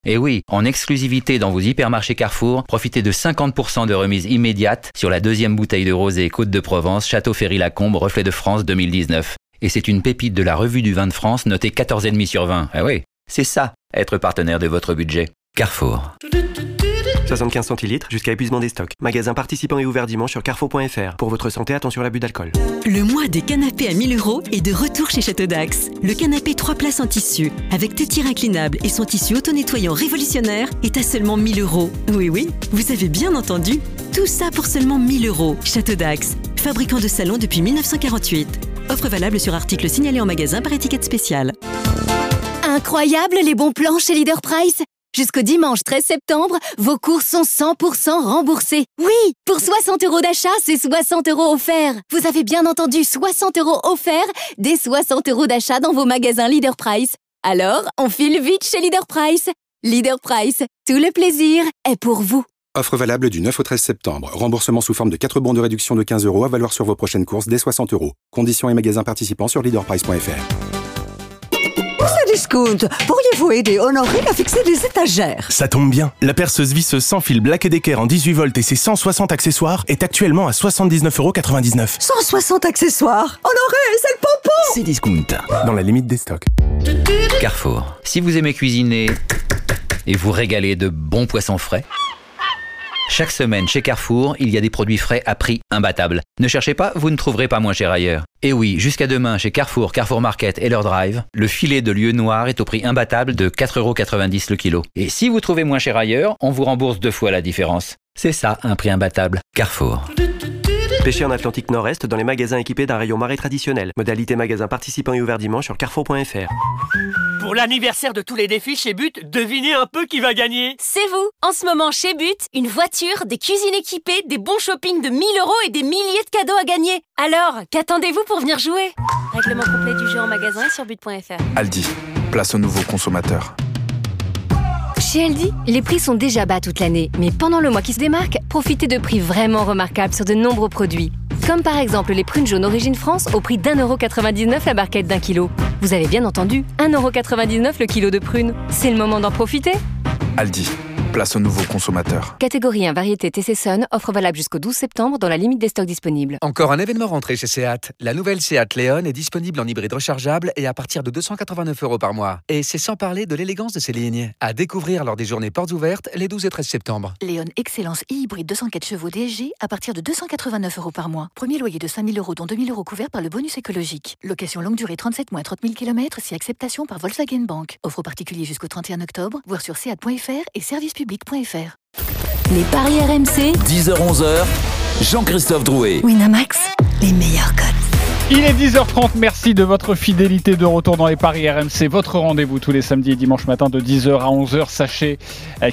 Et oui, en exclusivité dans vos hypermarchés Carrefour, profitez de 50% de remise immédiate sur la deuxième bouteille de rosé Côte de Provence, Château Ferry-Lacombe, Reflet de France 2019. Et c'est une pépite de la revue du vin de France notée 14,5 sur 20. Ah oui, c'est ça, être partenaire de votre budget. Carrefour. 75 centilitres jusqu'à épuisement des stocks. Magasin participant et ouvert dimanche sur carrefour.fr. Pour votre santé, attention à l'abus d'alcool. Le mois des canapés à 1000 euros est de retour chez Château Dax. Le canapé 3 places en tissu, avec tétire inclinable et son tissu auto-nettoyant révolutionnaire, est à seulement 1000 euros. Oui, oui, vous avez bien entendu. Tout ça pour seulement 1000 euros. Château Dax, fabricant de salons depuis 1948. Offre valable sur article signalé en magasin par étiquette spéciale. Incroyable les bons plans chez Leader Price Jusqu'au dimanche 13 septembre, vos courses sont 100% remboursées. Oui, pour 60 euros d'achat, c'est 60 euros offerts. Vous avez bien entendu 60 euros offerts, des 60 euros d'achat dans vos magasins Leader Price. Alors, on file vite chez Leader Price. Leader Price, tout le plaisir est pour vous. Offre valable du 9 au 13 septembre. Remboursement sous forme de 4 bons de réduction de 15 euros à valoir sur vos prochaines courses dès 60 euros. Conditions et magasins participants sur leaderprice.fr. Discount, pourriez-vous aider Honoré à fixer des étagères? Ça tombe bien. La perceuse visseuse sans fil Black Decker en 18 volts et ses 160 accessoires est actuellement à 79,99€. 160 accessoires? Honoré, c'est le pompon C'est discount. Dans la limite des stocks. Carrefour. Si vous aimez cuisiner et vous régaler de bons poissons frais, chaque semaine chez Carrefour, il y a des produits frais à prix imbattable. Ne cherchez pas, vous ne trouverez pas moins cher ailleurs. Et oui, jusqu'à demain chez Carrefour, Carrefour Market et leur drive, le filet de lieu noir est au prix imbattable de 4,90€ le kilo. Et si vous trouvez moins cher ailleurs, on vous rembourse deux fois la différence. C'est ça, un prix imbattable. Carrefour. Pêcher en Atlantique Nord-Est dans les magasins équipés d'un rayon marais traditionnel. Modalité magasin participant et ouvert dimanche sur carrefour.fr. Pour l'anniversaire de tous les défis chez But, devinez un peu qui va gagner C'est vous En ce moment chez But, une voiture, des cuisines équipées, des bons shopping de 1000 euros et des milliers de cadeaux à gagner. Alors, qu'attendez-vous pour venir jouer? Règlement complet du jeu en magasin et sur but.fr. Aldi, place au nouveau consommateur. Chez Aldi, les prix sont déjà bas toute l'année, mais pendant le mois qui se démarque, profitez de prix vraiment remarquables sur de nombreux produits. Comme par exemple les prunes jaunes Origine France au prix d'1,99€ la barquette d'un kilo. Vous avez bien entendu, 1,99€ le kilo de prunes. C'est le moment d'en profiter Aldi, place au nouveau consommateur. Catégorie 1 variété TC Sun, offre valable jusqu'au 12 septembre dans la limite des stocks disponibles. Encore un événement rentré chez Seat. La nouvelle Seat Leon est disponible en hybride rechargeable et à partir de 289 euros par mois. Et c'est sans parler de l'élégance de ses lignes. À découvrir lors des journées portes ouvertes les 12 et 13 septembre. Léon Excellence e-hybride 204 chevaux DSG à partir de 289 euros par mois. Premier loyer de 5000 euros dont 2000 euros couverts par le bonus écologique. Location longue durée 37 mois 30 000 km si acceptation par Volkswagen Bank. Offre particulier jusqu'au 31 octobre. Voir sur seat.fr et Les paris RMC, 10h-11h, Jean-Christophe Drouet. Winamax, les meilleurs codes. Il est 10h30, merci de votre fidélité de retour dans les Paris RMC, votre rendez-vous tous les samedis et dimanches matin de 10h à 11h. Sachez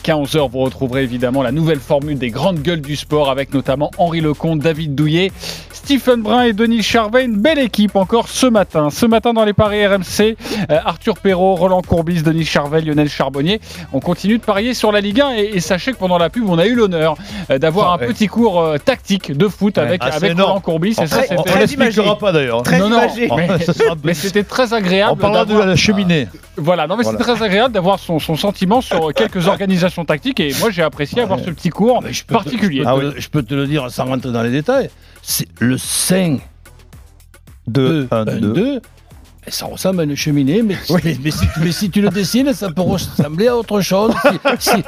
qu'à 11h, vous retrouverez évidemment la nouvelle formule des grandes gueules du sport avec notamment Henri Lecomte, David Douillet, Stephen Brun et Denis Charvet. Une belle équipe encore ce matin. Ce matin dans les Paris RMC, euh, Arthur Perrault, Roland Courbis, Denis Charvet, Lionel Charbonnier. On continue de parier sur la Ligue 1 et, et sachez que pendant la pub, on a eu l'honneur euh, d'avoir Ah, un ouais. petit cours euh, tactique de foot avec, Ah, avec. Roland Courbis. Et ça, on- l'expliquera pas d'ailleurs. Très non, non, imagé. mais, c'était très agréable. On parlera de d'avoir- la cheminée. Voilà, non mais Voilà. c'est très agréable d'avoir son, son sentiment sur quelques organisations tactiques et moi j'ai apprécié avoir ce petit cours particulier. Je peux, te, je peux te le dire sans rentrer dans les détails. C'est le 5 2 1 2 ça ressemble à une cheminée, mais, mais, mais si, mais si tu le dessines, ça peut ressembler à autre chose. Si, si,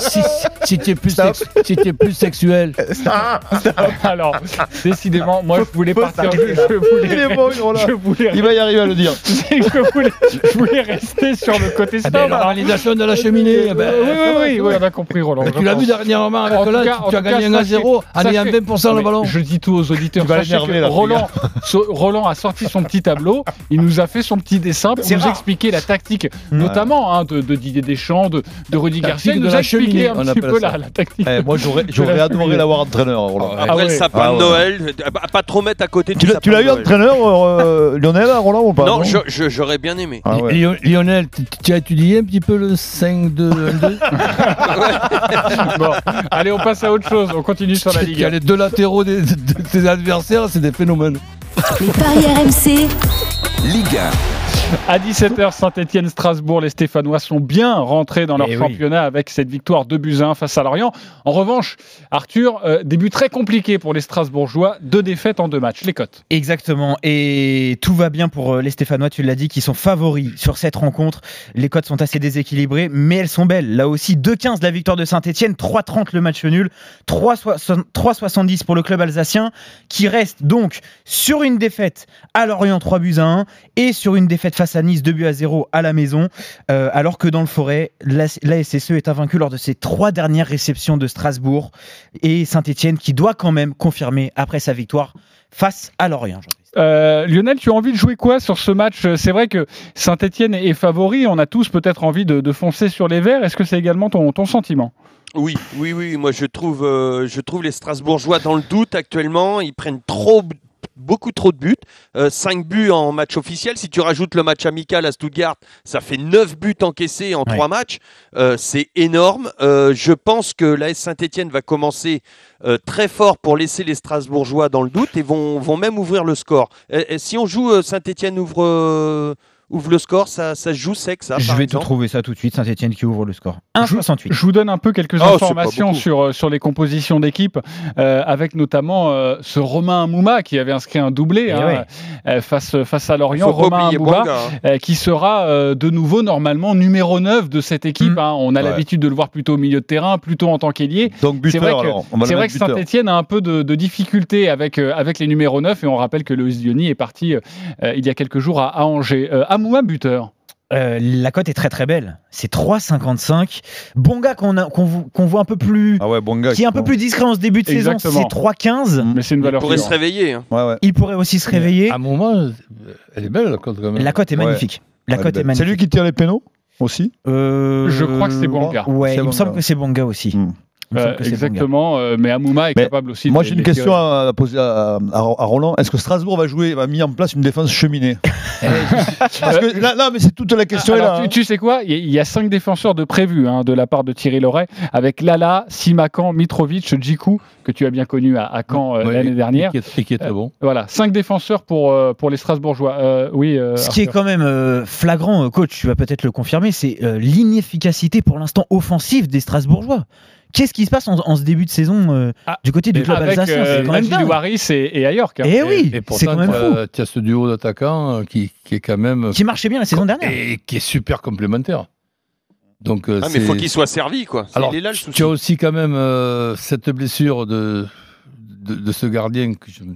si, si- si tu es plus, sex- es plus sexuel. Alors, décidément, moi je voulais partir. Je, je voulais, Il est bon, Roland. je voulais- Il va y arriver à le dire. je, voulais, je voulais rester sur le côté Ah stop. ben, l'organisation de la cheminée. eh ben, oui, oui, oui, oui, on a compris, Roland. Tu l'as vu dernièrement avec là, cas- tu- en tu as gagné 1 à 0 en ayant 20% Non, le ballon. Je dis tout aux auditeurs. Tu vas Roland, so- Roland a sorti son petit tableau. Il nous a fait son petit dessin pour nous rare. expliquer la tactique, notamment hein, de, de Didier Deschamps, de, de Rudy Garcia. Il de nous la a expliqué un on petit peu la, la tactique. Eh, moi, j'aurais de j'aurais la adoré l'avoir entraîneur. Roland. Ah Après ouais. le sapin Ah de. Noël, à pas- à pas trop mettre à côté Tu du l'as- tu sapin l'as eu entraîneur, euh, Lionel, à Roland ou pas Non, je- je- j'aurais bien aimé. Ah Lionel, tu- as étudié un petit peu le 5-2-1-2 Bon, allez, on passe à autre chose. On continue sur la Il y Ligue a 1. les deux latéraux des, de tes adversaires, c'est des phénomènes. Les paris RMC, Ligue 1. À 17h, Saint-Etienne, Strasbourg, les Stéphanois sont bien rentrés dans leur Eh oui. championnat avec cette victoire 2 buts à 1 face à Lorient. En revanche, Arthur, euh, début très compliqué pour les Strasbourgeois, deux défaites en deux matchs. Les cotes. Exactement. Et tout va bien pour euh, les Stéphanois, tu l'as dit, qui sont favoris sur cette rencontre. Les cotes sont assez déséquilibrées, mais elles sont belles. Là aussi, 2-15 la victoire de Saint-Etienne, 3-30 le match nul, 3-60 3-70 pour le club alsacien, qui reste donc sur une défaite à Lorient 3 buts à 1 et sur une défaite face à Nice 2 buts à 0 à la maison, euh, alors que dans le forêt, la, la SSE est invaincue lors de ses trois dernières réceptions de Strasbourg et Saint-Etienne qui doit quand même confirmer après sa victoire face à Lorient. Euh, Lionel, tu as envie de jouer quoi sur ce match? C'est vrai que Saint-Etienne est favori. On a tous peut-être envie de, de foncer sur les verts. Est-ce que c'est également ton, ton sentiment? Oui, oui, oui. Moi, je trouve, euh, je trouve les Strasbourgeois dans le doute actuellement. Ils prennent trop, beaucoup trop de buts. 5 buts en match officiel. Si tu rajoutes le match amical à Stuttgart, ça fait 9 buts encaissés en Ouais. 3 matchs. Euh, c'est énorme. Euh, je pense que l'AS Saint-Etienne va commencer euh, très fort pour laisser les Strasbourgeois dans le doute et vont, vont même ouvrir le score. Si on joue euh, Saint-Etienne ouvre, euh, ouvre le score, ça, ça joue sec, ça. Je par vais te trouver ça tout de suite. Saint-Etienne qui ouvre le score. 1,68. Je vous donne un peu quelques Oh, c'est informations sur, euh, sur les compositions d'équipe, euh, avec notamment euh, ce Romain Mouma qui avait inscrit un doublé Eh hein, ouais. euh, face, face à Lorient. Faut Romain Mouma, hein. euh, qui sera euh, de nouveau normalement numéro 9 de cette équipe. Mm. hein. On a Ouais. l'habitude de le voir plutôt au milieu de terrain, plutôt en tant qu'ailier. Donc C'est buteur, vrai que, alors. On va c'est vrai que. Saint-Etienne a un peu de, de difficulté avec, euh, avec les numéros 9 et on rappelle que Loïs Diony est parti euh, il y a quelques jours à, à Angers. Amouma buteur. Euh, la cote est très très belle. C'est 3,55. Bonga qu'on qu'on voit un peu plus. Ah ouais, bon gars. qui est un peu plus discret en ce début de Exactement. saison, c'est 3,15. Mais c'est une Il valeur pourrait se réveiller. hein. Ouais, ouais. Il pourrait aussi se réveiller. À un moment, elle est belle la cote quand même. La cote est Ouais. magnifique. La cote est belle. C'est magnifique. lui qui tire les pénaux aussi? Euh, Je crois que c'est Bonga. Ouais, il me Bonga. semble que c'est Bonga aussi. Hmm. Euh, exactement, euh, mais Amouma est Mais capable aussi Moi, j'ai une question tirer. à, poser à, à- à Roland. Est-ce que Strasbourg va jouer, va mis en place une défense cheminée? Parce que là, là, mais c'est toute la question Alors, là. tu, hein. tu sais quoi? Il y a- il y a cinq défenseurs de prévus hein, de la part de Thierry Loret, avec Lala, Simakan, Mitrovic, Djikou, que tu as bien connu à, à Caen euh, Ouais, l'année dernière. Et qui est, qui est très bon. Voilà, cinq défenseurs pour, euh, pour les Strasbourgeois. Euh, oui, euh, Ce qui est quand même euh, flagrant, coach, tu vas peut-être le confirmer, c'est euh, l'inefficacité pour l'instant offensive des Strasbourgeois. Qu'est-ce qui se passe en, en ce début de saison euh, Ah, du côté du club avec alsacien euh, C'est quand même dingue. Ouaris et, et Ayork. hein. Eh oui, Et c'est pourtant, quand même fou. tu as ce duo d'attaquants euh, qui, qui est quand même. Qui marchait bien la saison dernière. Et qui est super complémentaire. Donc, euh, Ah, mais il faut c'est- qu'il soit servi, quoi. C'est- Alors, il est là le tu as aussi quand même euh, cette blessure de, de, de ce gardien que je ne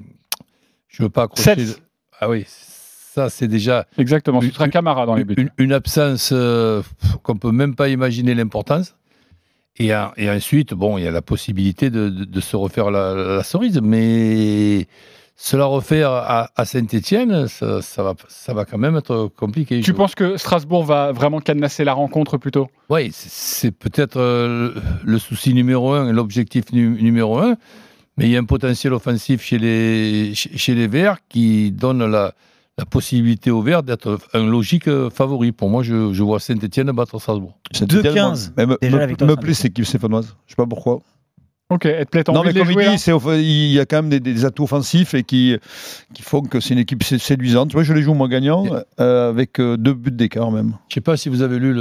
veux pas accrocher. Sels. Ah oui, ça c'est déjà Exactement, ce Une- sera Camara dans les buts. une, une absence euh, qu'on peut même pas imaginer l'importance. Et, en- et ensuite, bon, il y a la possibilité de, de- de se refaire la, la cerise, mais se la refaire à, Saint-Etienne, ça, ça va, ça va quand même être compliqué. Tu penses que Strasbourg va vraiment cadenasser la rencontre plutôt? Oui, c'est- peut-être euh, le souci numéro un, l'objectif nu- numéro un, mais il y a un potentiel offensif chez les, chez les Verts qui donne la, la possibilité aux Verts d'être un logique euh, favori. Pour moi, je, je vois Saint-Etienne battre Strasbourg. Saint-Étienne, 2-15, mais me, me- me plaît cette équipe stéphanoise. Je sais pas pourquoi. Ok, plaît, t'as Non, mais comme il dit, il y a quand même des, des atouts offensifs et qui, qui font que c'est une équipe sé- séduisante. Moi, je les joue moi gagnant euh, avec euh, deux buts d'écart même. Je ne sais pas si vous avez lu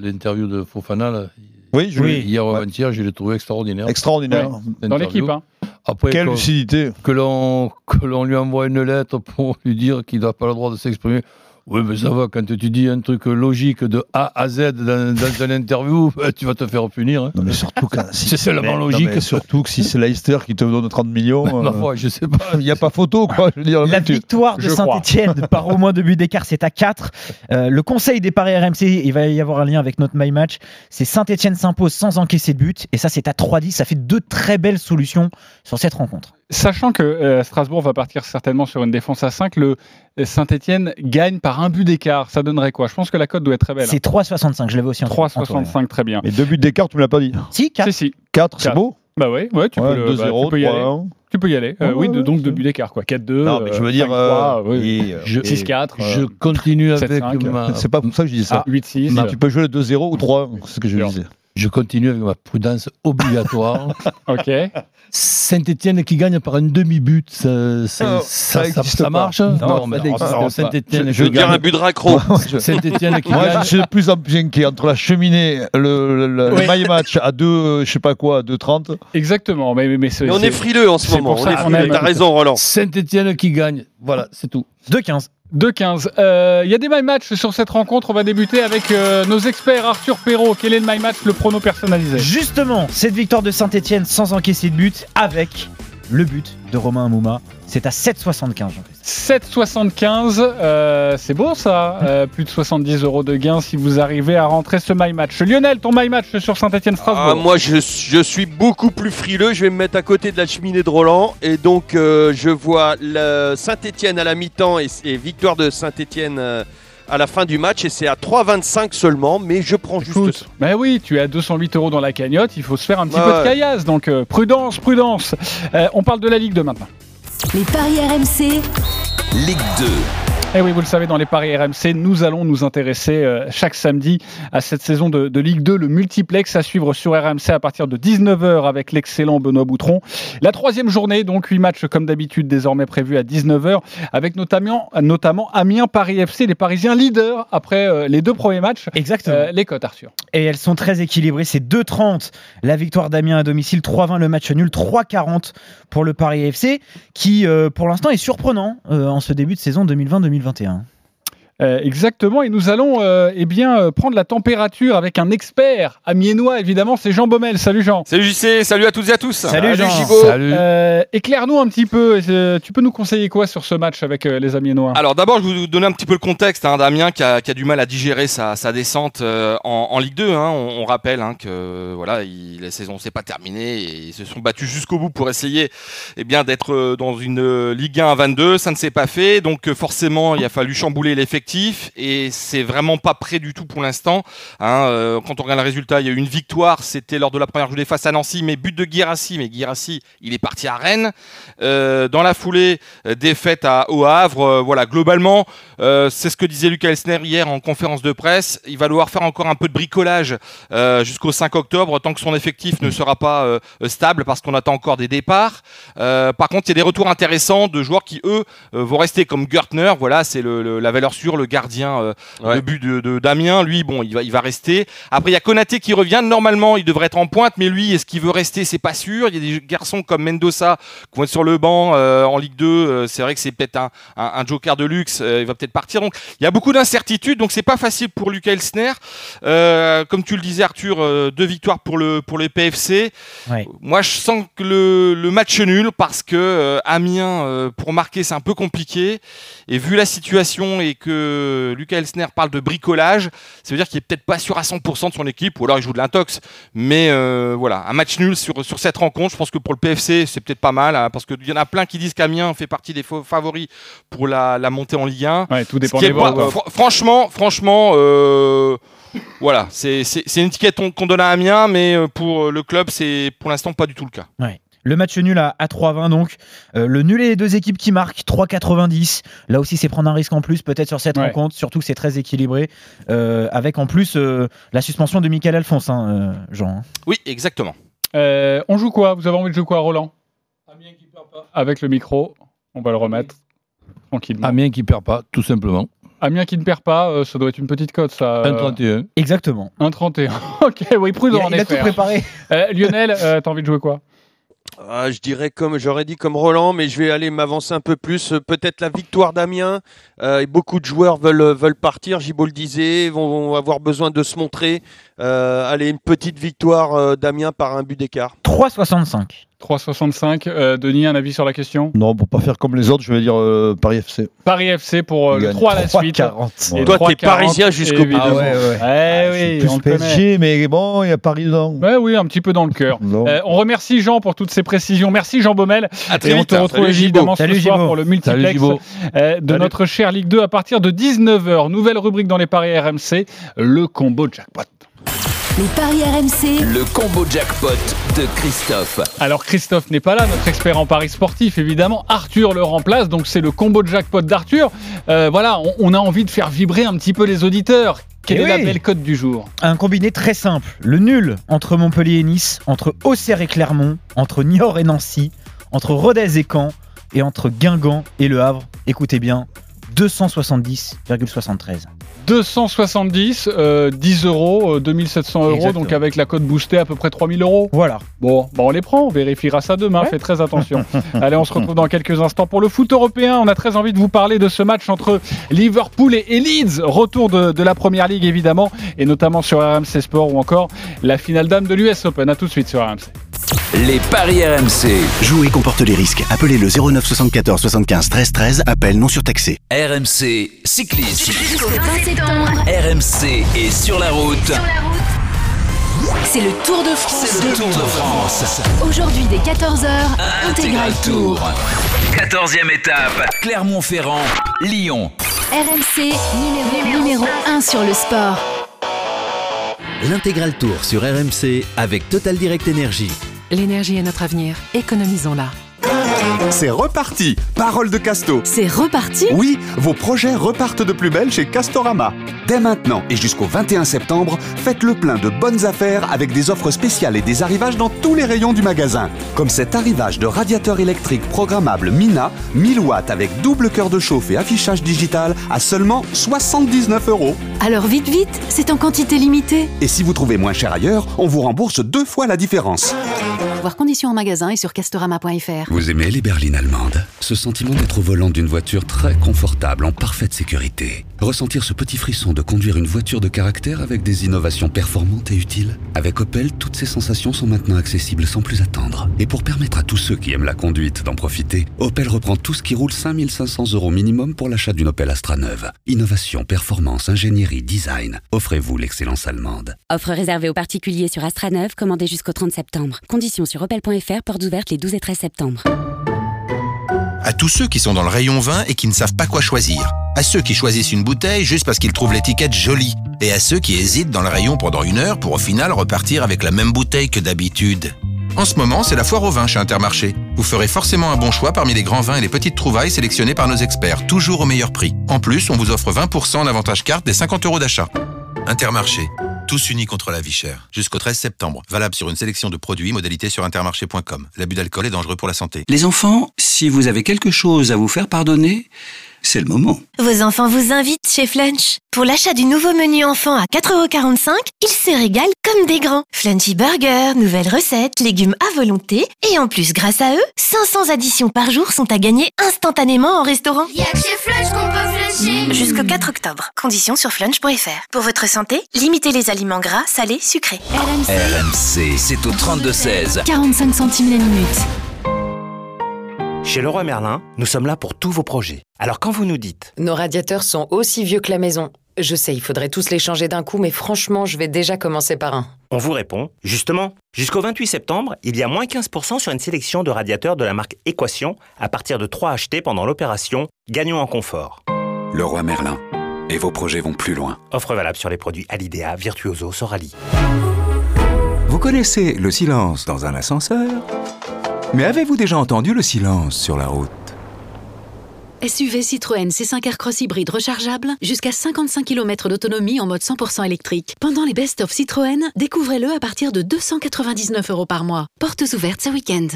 l'interview de Fofana. là. Oui, je l'ai. Hier ou Ouais. avant-hier, je l'ai trouvé extraordinaire. Extraordinaire. Dans l'équipe, hein. Après, Quelle lucidité. que l'on que l'on lui envoie une lettre pour lui dire qu'il n'a pas le droit de s'exprimer. Oui, mais ça va, quand tu dis un truc logique de A à Z dans, dans une interview, bah, tu vas te faire punir. hein. Non, mais surtout quand. C'est seulement non, logique. surtout que si c'est Leicester qui te donne 30 millions. Euh, foi, je sais pas. Il n'y a pas photo, quoi. Je veux dire, le La tu- victoire de. Saint-Etienne par au moins deux buts d'écart, c'est à 4. le conseil des paris RMC, il va y avoir un lien avec notre My Match. C'est Saint-Etienne s'impose sans encaisser de but. Et ça, c'est à 3-10. Ça fait deux très belles solutions sur cette rencontre. Sachant que euh, Strasbourg va partir certainement sur une défense à 5, le Saint-Etienne gagne par un but d'écart. Ça donnerait quoi? Je pense que la cote doit être très belle. C'est 3,65. Je l'avais aussi en 3,65, très bien. Mais deux buts d'écart, tu me l'as pas dit. Si, 4. Si, si. 4, c'est beau Bah ouais, ouais tu, Ouais, peux, le- bah, 2-0, tu peux y aller. 3-1. Tu peux y aller. Euh, Ouais, oui, de- donc deux buts d'écart, quoi. 4-2. Non, mais je veux euh, dire, 5-3, euh, oui. et, euh, Je- 6-4. Continue avec 7-5. ma. C'est pas pour ça que je dis ça. Ah, 8-6. Mais tu peux jouer le 2-0 ou 3, c'est ce que je disais. Je continue avec ma prudence obligatoire. Ok. Saint-Etienne qui gagne par un demi-but, ça, ça, Non, ça, ça ça- existe ça pas. marche? Non, Non, ça mais. Saint-Etienne Je veux qui dire gagne. un but de raccro. Saint-Etienne qui Moi, gagne. je suis de plus en plus inquiet entre la cheminée, le, le, le Oui. my match à 2, je sais pas quoi, 2,30. Exactement. Mais, mais, mais c'est- Mais on est frileux en ce moment. T'as raison, Roland. Saint-Etienne qui gagne. Voilà, c'est tout. 2-15. 2-15. Euh, Il y a des my match sur cette rencontre. On va débuter avec euh, nos experts. Arthur Perrault, quel est le my match, le prono personnalisé? Justement, cette victoire de Saint-Etienne sans encaisser de but avec le but de Romain Mouma. C'est à 7,75. Jean-Christophe. 7,75. euh, c'est beau ça. Euh, plus de 70 euros de gain si vous arrivez à rentrer ce my match. Lionel, ton my match sur Saint-Etienne-Strasbourg. Ah, moi, je, je suis beaucoup plus frileux. Je vais me mettre à côté de la cheminée de Roland. Et donc, euh, je vois Saint-Etienne à la mi-temps et, et victoire de Saint-Etienne à la fin du match. Et c'est à 3,25 seulement. Mais je prends juste ça. ben oui, tu es à 208 euros dans la cagnotte, il faut se faire un petit peu de caillasse, donc euh, prudence, prudence. Euh, on parle de la Ligue 2 maintenant. Les paris RMC, Ligue 2. Et Eh oui, vous le savez, dans les paris RMC, nous allons nous intéresser euh, chaque samedi à cette saison de, de Ligue 2, le multiplex à suivre sur RMC à partir de 19h avec l'excellent Benoît Boutron. La troisième journée, donc 8 matchs comme d'habitude désormais prévus à 19h, avec notamment, notamment Amiens Paris FC, les Parisiens leaders après euh, les deux premiers matchs. Exactement. Euh, les cotes, Arthur. Et elles sont très équilibrées. C'est 2,30 la victoire d'Amiens à domicile, 3,20 le match nul, 3,40 pour le Paris FC, qui pour l'instant est surprenant en ce début de saison 2020-2021. 2021 euh, exactement, et nous allons euh, eh bien, euh, prendre la température avec un expert amiénois, évidemment, c'est Jean Baumel. Salut Jean. Salut JC, salut à toutes et à tous. Salut, Jean. Gibo. Euh, Éclaire-nous un petit peu, euh, tu peux nous conseiller quoi sur ce match avec euh, les amiénois Alors d'abord, je vais vous donner un petit peu le contexte hein, d'Amiens qui a, qui a du mal à digérer sa, sa descente euh, en, en Ligue 2. hein. On, on rappelle hein, que voilà, il- la saison s'est pas terminée et ils se sont battus jusqu'au bout pour essayer eh bien d'être dans une Ligue 1 à 22. Ça ne s'est pas fait, donc forcément il a fallu chambouler l'effectif et c'est vraiment pas prêt du tout pour l'instant. hein. Euh, quand on regarde le résultat, il y a eu une victoire, c'était lors de la première journée face à Nancy, mais but de Guirassi. Mais Guirassi, il est parti à Rennes. Euh, dans la foulée, euh, défaite à, au Havre. Voilà, globalement, c'est ce que disait Lucas Elsner hier en conférence de presse. Il va devoir faire encore un peu de bricolage jusqu'au 5 octobre, tant que son effectif ne sera pas stable, parce qu'on attend encore des départs. Par contre, il y a des retours intéressants de joueurs qui, eux, vont rester comme Gertner. Voilà, c'est la valeur sûre, le gardien euh, Ouais. de but de, de Damien. Lui, bon, il va, il va rester. Après, il y a Konaté qui revient. Normalement, il devrait être en pointe, mais lui, est-ce qu'il veut rester? C'est pas sûr. Il y a des garçons comme Mendoza qui vont être sur le banc euh, en Ligue 2. Euh, c'est vrai que c'est peut-être un, un- un joker de luxe. Euh, il va peut-être partir. Donc, il y a beaucoup d'incertitudes. Donc, c'est pas facile pour Lucas Elsner. Euh, comme tu le disais, Arthur, euh, deux victoires pour le, pour le PFC. Ouais. Moi, je sens que le, le match nul parce que euh, Amiens, euh, pour marquer, c'est un peu compliqué. Et vu la situation et que Lucas Elsner parle de bricolage, ça veut dire qu'il est peut-être pas sûr à 100% de son équipe, ou alors il joue de l'intox. Mais euh, voilà, un match nul sur, sur cette rencontre, je pense que pour le PFC, c'est peut-être pas mal, hein, parce qu'il y en a plein qui disent qu'Amiens fait partie des faux- favoris pour la, la montée en Ligue 1. Ouais, tout Ce dépend qui est des pas- voix. fr- franchement, franchement, euh, voilà, c'est une étiquette qu'on donne à Amiens, mais euh, pour le club, c'est pour l'instant pas du tout le cas. Ouais. Le match nul à, à 3,20 donc. Euh, le nul et les deux équipes qui marquent 3,90. Là aussi, c'est prendre un risque en plus peut-être sur cette Ouais. rencontre. Surtout que c'est très équilibré. Euh, avec en plus euh, la suspension de Michael Alphonse, hein, euh, Jean. hein. Oui, exactement. Euh, on joue quoi? Vous avez envie de jouer quoi, Roland? Avec le micro, on va le remettre tranquillement. Amiens qui perd pas, tout simplement. Amiens qui ne perd pas, euh, ça doit être une petite cote, ça. euh, 1,31. Exactement. 1,31. ok, oui, prudent Il a- en il a tout préparé. hein. Euh, Lionel, euh, t'as envie de jouer quoi? Ah, je dirais comme j'aurais dit comme Roland, mais je vais aller m'avancer un peu plus. Euh, Peut-être la victoire d'Amiens. Euh, et beaucoup de joueurs veulent veulent partir. Gibault le disait, vont, vont avoir besoin de se montrer. Euh, allez, une petite victoire euh, d'Amiens par un but d'écart. 3,65. 3,65. Euh, Denis, un avis sur la question? Non, pour pas faire comme les autres, je vais dire euh, Paris FC. Paris FC pour euh, le gagne 3 à la 3,40. suite. Ouais. Et Toi, t'es 3,40, parisien jusqu'au bout. Ah ouais, ouais. Eh suis oui, plus on. PSG, mais bon, il y a Paris dedans. Ouais, oui, un petit peu dans le cœur. Euh, on remercie Jean pour toutes ces précisions. Merci Jean Baumel. À très Et on vite. te retrouve Salut, Gibault. évidemment ce soir pour le multiplex euh, de notre chère Ligue 2 à partir de 19h. Nouvelle rubrique dans les paris RMC, le combo jackpot. Les paris RMC, Le combo jackpot de Christophe. Alors Christophe n'est pas là, notre expert en paris sportif évidemment. Arthur le remplace, donc c'est le combo jackpot d'Arthur. Euh, voilà, on, on a envie de faire vibrer un petit peu les auditeurs. Quelle Eh est la belle cote du jour Un combiné très simple. Le nul entre Montpellier et Nice, entre Auxerre et Clermont, entre Niort et Nancy, entre Rodez et Caen et entre Guingamp et Le Havre. Écoutez bien, 270,73. 270, euh, 10 euros, euh, 2700 euros, Exactement. donc avec la cote boostée à peu près 3000 euros. Voilà. Bon, bah on les prend, on vérifiera ça demain, faites très attention. Allez, on se retrouve dans quelques instants pour le foot européen. On a très envie de vous parler de ce match entre Liverpool et Leeds, retour de, de la Première Ligue évidemment, et notamment sur RMC Sport ou encore la finale d'âme de l'US Open. À tout de suite sur RMC. Les paris RMC. Jouer comporte les risques. Appelez le 09 74 75 13 13. Appel non surtaxé. RMC cyclisme. jusqu'au 20 septembre, RMC est sur la route. c'est le Tour de France. C'est le Tour de France. Aujourd'hui dès 14h, intégral tour. 14e étape. Clermont-Ferrand, Lyon. RMC numéro, numéro 1 sur le sport. L'intégral tour sur RMC avec Total Direct Énergie. L'énergie est notre avenir, économisons-la. C'est reparti Parole de Casto C'est reparti? Oui, vos projets repartent de plus belle chez Castorama. Dès maintenant et jusqu'au 21 septembre, faites le plein de bonnes affaires avec des offres spéciales et des arrivages dans tous les rayons du magasin. Comme cet arrivage de radiateur électrique programmable Mina, 1000 watts avec double cœur de chauffe et affichage digital à seulement 79 euros. Alors vite vite, c'est en quantité limitée. Et si vous trouvez moins cher ailleurs, on vous rembourse deux fois la différence. Voir conditions en magasin et sur castorama.fr. Vous aimez les berlines allemandes? Ce sentiment d'être au volant d'une voiture très confortable, en parfaite sécurité. Ressentir ce petit frisson de conduire une voiture de caractère avec des innovations performantes et utiles? Avec Opel, toutes ces sensations sont maintenant accessibles sans plus attendre. Et pour permettre à tous ceux qui aiment la conduite d'en profiter, Opel reprend tout ce qui roule 5500 euros minimum pour l'achat d'une Opel Astra neuve. Innovation, performance, ingénierie, design. Offrez-vous l'excellence allemande. Offre réservée aux particuliers sur Astra 9, commandée jusqu'au 30 septembre. Conditions sur opel.fr, portes ouvertes les 12 et 13 septembre. À tous ceux qui sont dans le rayon vin et qui ne savent pas quoi choisir. À ceux qui choisissent une bouteille juste parce qu'ils trouvent l'étiquette jolie. Et à ceux qui hésitent dans le rayon pendant une heure pour au final repartir avec la même bouteille que d'habitude. En ce moment, c'est la foire au vin chez Intermarché. Vous ferez forcément un bon choix parmi les grands vins et les petites trouvailles sélectionnés par nos experts, toujours au meilleur prix. En plus, on vous offre 20% en avantage carte des 50 euros d'achat. Intermarché. Tous unis contre la vie chère. Jusqu'au 13 septembre. Valable sur une sélection de produits, modalités sur intermarché.com. L'abus d'alcool est dangereux pour la santé. Les enfants, si vous avez quelque chose à vous faire pardonner, c'est le moment. Vos enfants vous invitent chez Flunch. Pour l'achat du nouveau menu enfant à 4,45€, ils se régalent comme des grands. Flunchy Burger, nouvelles recettes, légumes à volonté. Et en plus, grâce à eux, 500 additions par jour sont à gagner instantanément en restaurant. Y'a que chez Flunch qu'on peut fluncher Jusqu'au 4 octobre. Conditions sur flunch.fr. Pour votre santé, limitez les aliments gras, salés, sucrés. RMC, c'est au 32-16. 45 centimes la minute. Chez Leroy Merlin, nous sommes là pour tous vos projets. Alors quand vous nous dites Nos radiateurs sont aussi vieux que la maison. Je sais, il faudrait tous les changer d'un coup, mais franchement, je vais déjà commencer par un. On vous répond, justement, jusqu'au 28 septembre, il y a moins 15% sur une sélection de radiateurs de la marque Équation à partir de 3 achetés pendant l'opération Gagnons en confort. Leroy Merlin. Et vos projets vont plus loin. Offre valable sur les produits Alidea, Virtuoso, Sorali. Vous connaissez le silence dans un ascenseur? Mais avez-vous déjà entendu le silence sur la route? SUV Citroën C5 Aircross hybride rechargeable, jusqu'à 55 km d'autonomie en mode 100% électrique. Pendant les best-of Citroën, découvrez-le à partir de 299 euros par mois. Portes ouvertes ce week-end.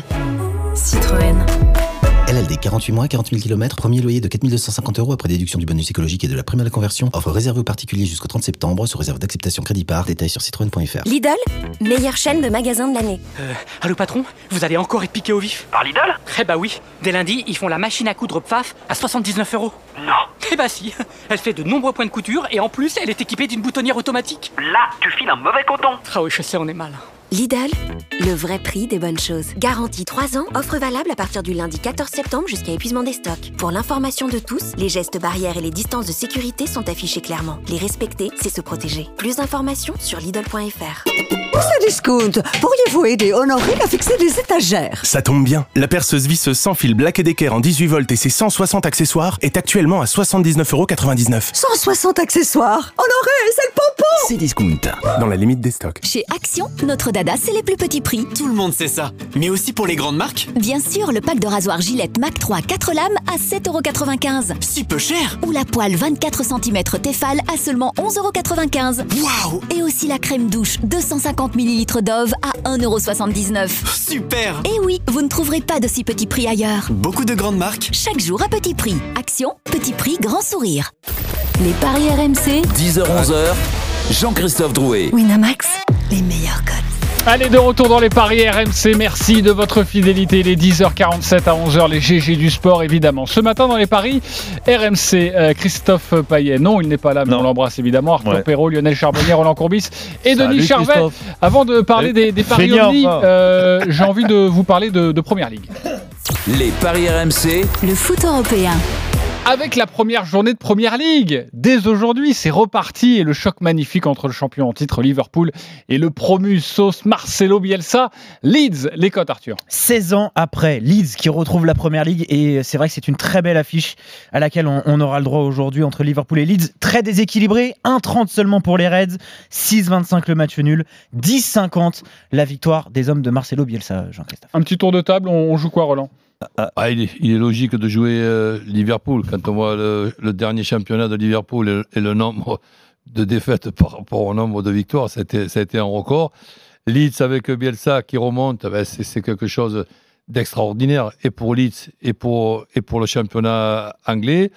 Citroën. LLD 48 mois, 40 000 km, premier loyer de 4250 euros après déduction du bonus écologique et de la prime à la conversion. Offre réservée aux particuliers jusqu'au 30 septembre, sous réserve d'acceptation crédit par. Détails sur citroën.fr. Lidl, meilleure chaîne de magasins de l'année. Euh, allô patron, vous allez encore être piqué au vif? Par Lidl? Eh bah oui, dès lundi, ils font la machine à coudre PFAF à 79 euros. Non Eh bah si, elle fait de nombreux points de couture et en plus, elle est équipée d'une boutonnière automatique. Là, tu files un mauvais coton Ah oui, je sais, on est mal. Lidl, le vrai prix des bonnes choses. Garantie 3 ans, offre valable à partir du lundi 14 septembre jusqu'à épuisement des stocks. Pour l'information de tous, les gestes barrières et les distances de sécurité sont affichés clairement. Les respecter, c'est se protéger. Plus d'informations sur Lidl.fr. Discount, pourriez-vous aider Honoré à fixer des étagères? Ça tombe bien. La perceuse visseuse sans fil Black Decker en 18 volts et ses 160 accessoires est actuellement à 79,99€. 160 accessoires? Honoré, c'est le pompon C'est discount. Dans la limite des stocks. Chez Action, notre dada, c'est les plus petits prix. Tout le monde sait ça. Mais aussi pour les grandes marques Bien sûr, le pack de rasoir Gillette Mac 3 4 lames à 7,95€. Si peu cher Ou la poêle 24 cm Tefal à seulement 11,95€. Waouh Et aussi la crème douche 250 ml Dove à 1,79€. Super Et oui, vous ne trouverez pas de si petits prix ailleurs. Beaucoup de grandes marques Chaque jour à petit prix. Action, petit prix, grand sourire. Les paris RMC. 10h-11h, Jean-Christophe Drouet. Winamax, les meilleurs codes. Allez, de retour dans les paris RMC. Merci de votre fidélité. Les 10h47 à 11h, les GG du sport, évidemment. Ce matin, dans les paris RMC, euh, Christophe Payet. Non, il n'est pas là, mais on l'embrasse évidemment. Arthur Ouais. Perrault, Lionel Charbonnier, Roland Courbis et Salut, Denis Charvet. Christophe. Avant de parler des, des paris euh, j'ai envie de vous parler de, de Première Ligue. Les paris RMC, Le foot européen. Avec la première journée de Première Ligue, dès aujourd'hui, c'est reparti et le choc magnifique entre le champion en titre Liverpool et le promu sauce Marcelo Bielsa. Leeds, les cotes Arthur. 16 ans après, Leeds qui retrouve la première ligue et c'est vrai que c'est une très belle affiche à laquelle on, on aura le droit aujourd'hui entre Liverpool et Leeds. Très déséquilibré, 1,30 seulement pour les Reds, 6,25 le match nul, 10,50 la victoire des hommes de Marcelo Bielsa, Jean-Christophe. Un petit tour de table, on, on joue quoi Roland? Ah, il, est, il est logique de jouer euh, Liverpool quand on voit le, dernier championnat de Liverpool et, le nombre de défaites par rapport au nombre de victoires, ça a été, un record. Leeds avec Bielsa qui remonte, ben, c'est c'est quelque chose d'extraordinaire et pour Leeds et pour, et pour le championnat anglais.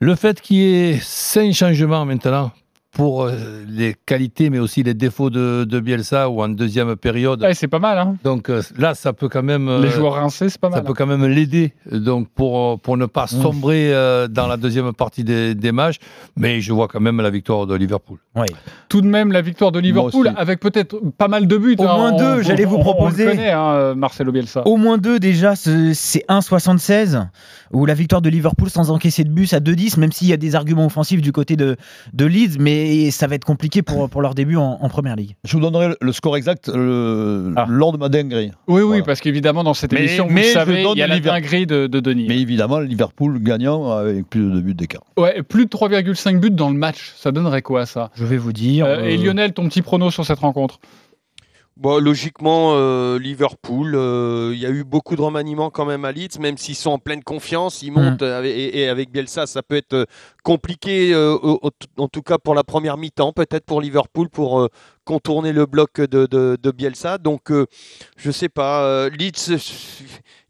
Le fait qu'il y ait cinq changements maintenant pour euh, les qualités mais aussi les défauts de, de Bielsa ou en deuxième période. Ouais, c'est pas mal. Hein Donc euh, là, ça peut quand même. euh, Les joueurs rincés, c'est pas mal. Ça peut quand même l'aider, donc pour, euh, pour ne pas Mmh. sombrer euh, dans la deuxième partie des, des matchs. Mais je vois quand même la victoire de Liverpool. Tout de même, la victoire de Liverpool avec peut-être pas mal de buts. Au hein. moins deux, j'allais vous proposer. On le connaît, hein, Marcelo Bielsa. Au moins deux déjà, ce- c'est 1,76 ou la victoire de Liverpool sans encaisser de bus à 2,10, même s'il y a des arguments offensifs du côté de, de Leeds, mais ça va être compliqué pour, pour leur début en, en première ligue. Je vous donnerai le score exact le- lors de ma dinguerie. Oui, oui, parce qu'évidemment, dans cette Mais- émission, vous mais le je savez, il y a la dinguerie de, de Denis. Mais évidemment, Liverpool gagnant avec plus de buts d'écart. Ouais, plus de 3,5 buts dans le match. Ça donnerait quoi, ça? Je vais vous dire. Euh, Et euh, Lionel, ton petit prono sur cette rencontre? Bon, logiquement, euh, Liverpool, euh, il y a eu beaucoup de remaniements quand même à Leeds, même s'ils sont en pleine confiance, ils montent euh, avec- et, et avec Bielsa, ça peut être euh, compliqué, euh, au- en tout cas pour la première mi-temps, peut-être pour Liverpool, pour contourner le bloc de, de, de Bielsa. Donc, euh, je sais pas, euh, Leeds,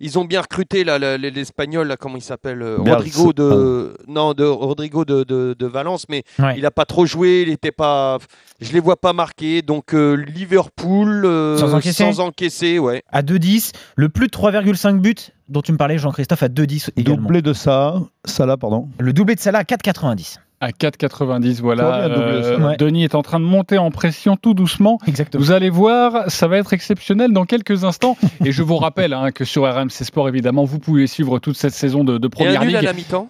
ils ont bien recruté là, l'Espagnol, là, comment il s'appelle euh. Rodrigo de non de Rodrigo de, de, de Valence, mais Ouais. il a pas trop joué, il était pas, je les vois pas marqués. Donc euh, Liverpool euh, Sans encaisser sans encaisser, ouais. à 2,10, le plus de 3,5 buts dont tu me parlais, Jean-Christophe, à 2,10 également. Doublé de ça, Salah, pardon. Le doublé de Salah à 4,90. À 4,90, Ça voilà. Euh. Ouais. Denis est en train de monter en pression tout doucement. Exactement. Vous allez voir, ça va être exceptionnel dans quelques instants. Et je vous rappelle hein, que sur RMC Sport, évidemment, vous pouvez suivre toute cette saison de, de Et un Première nul à la mi-temps?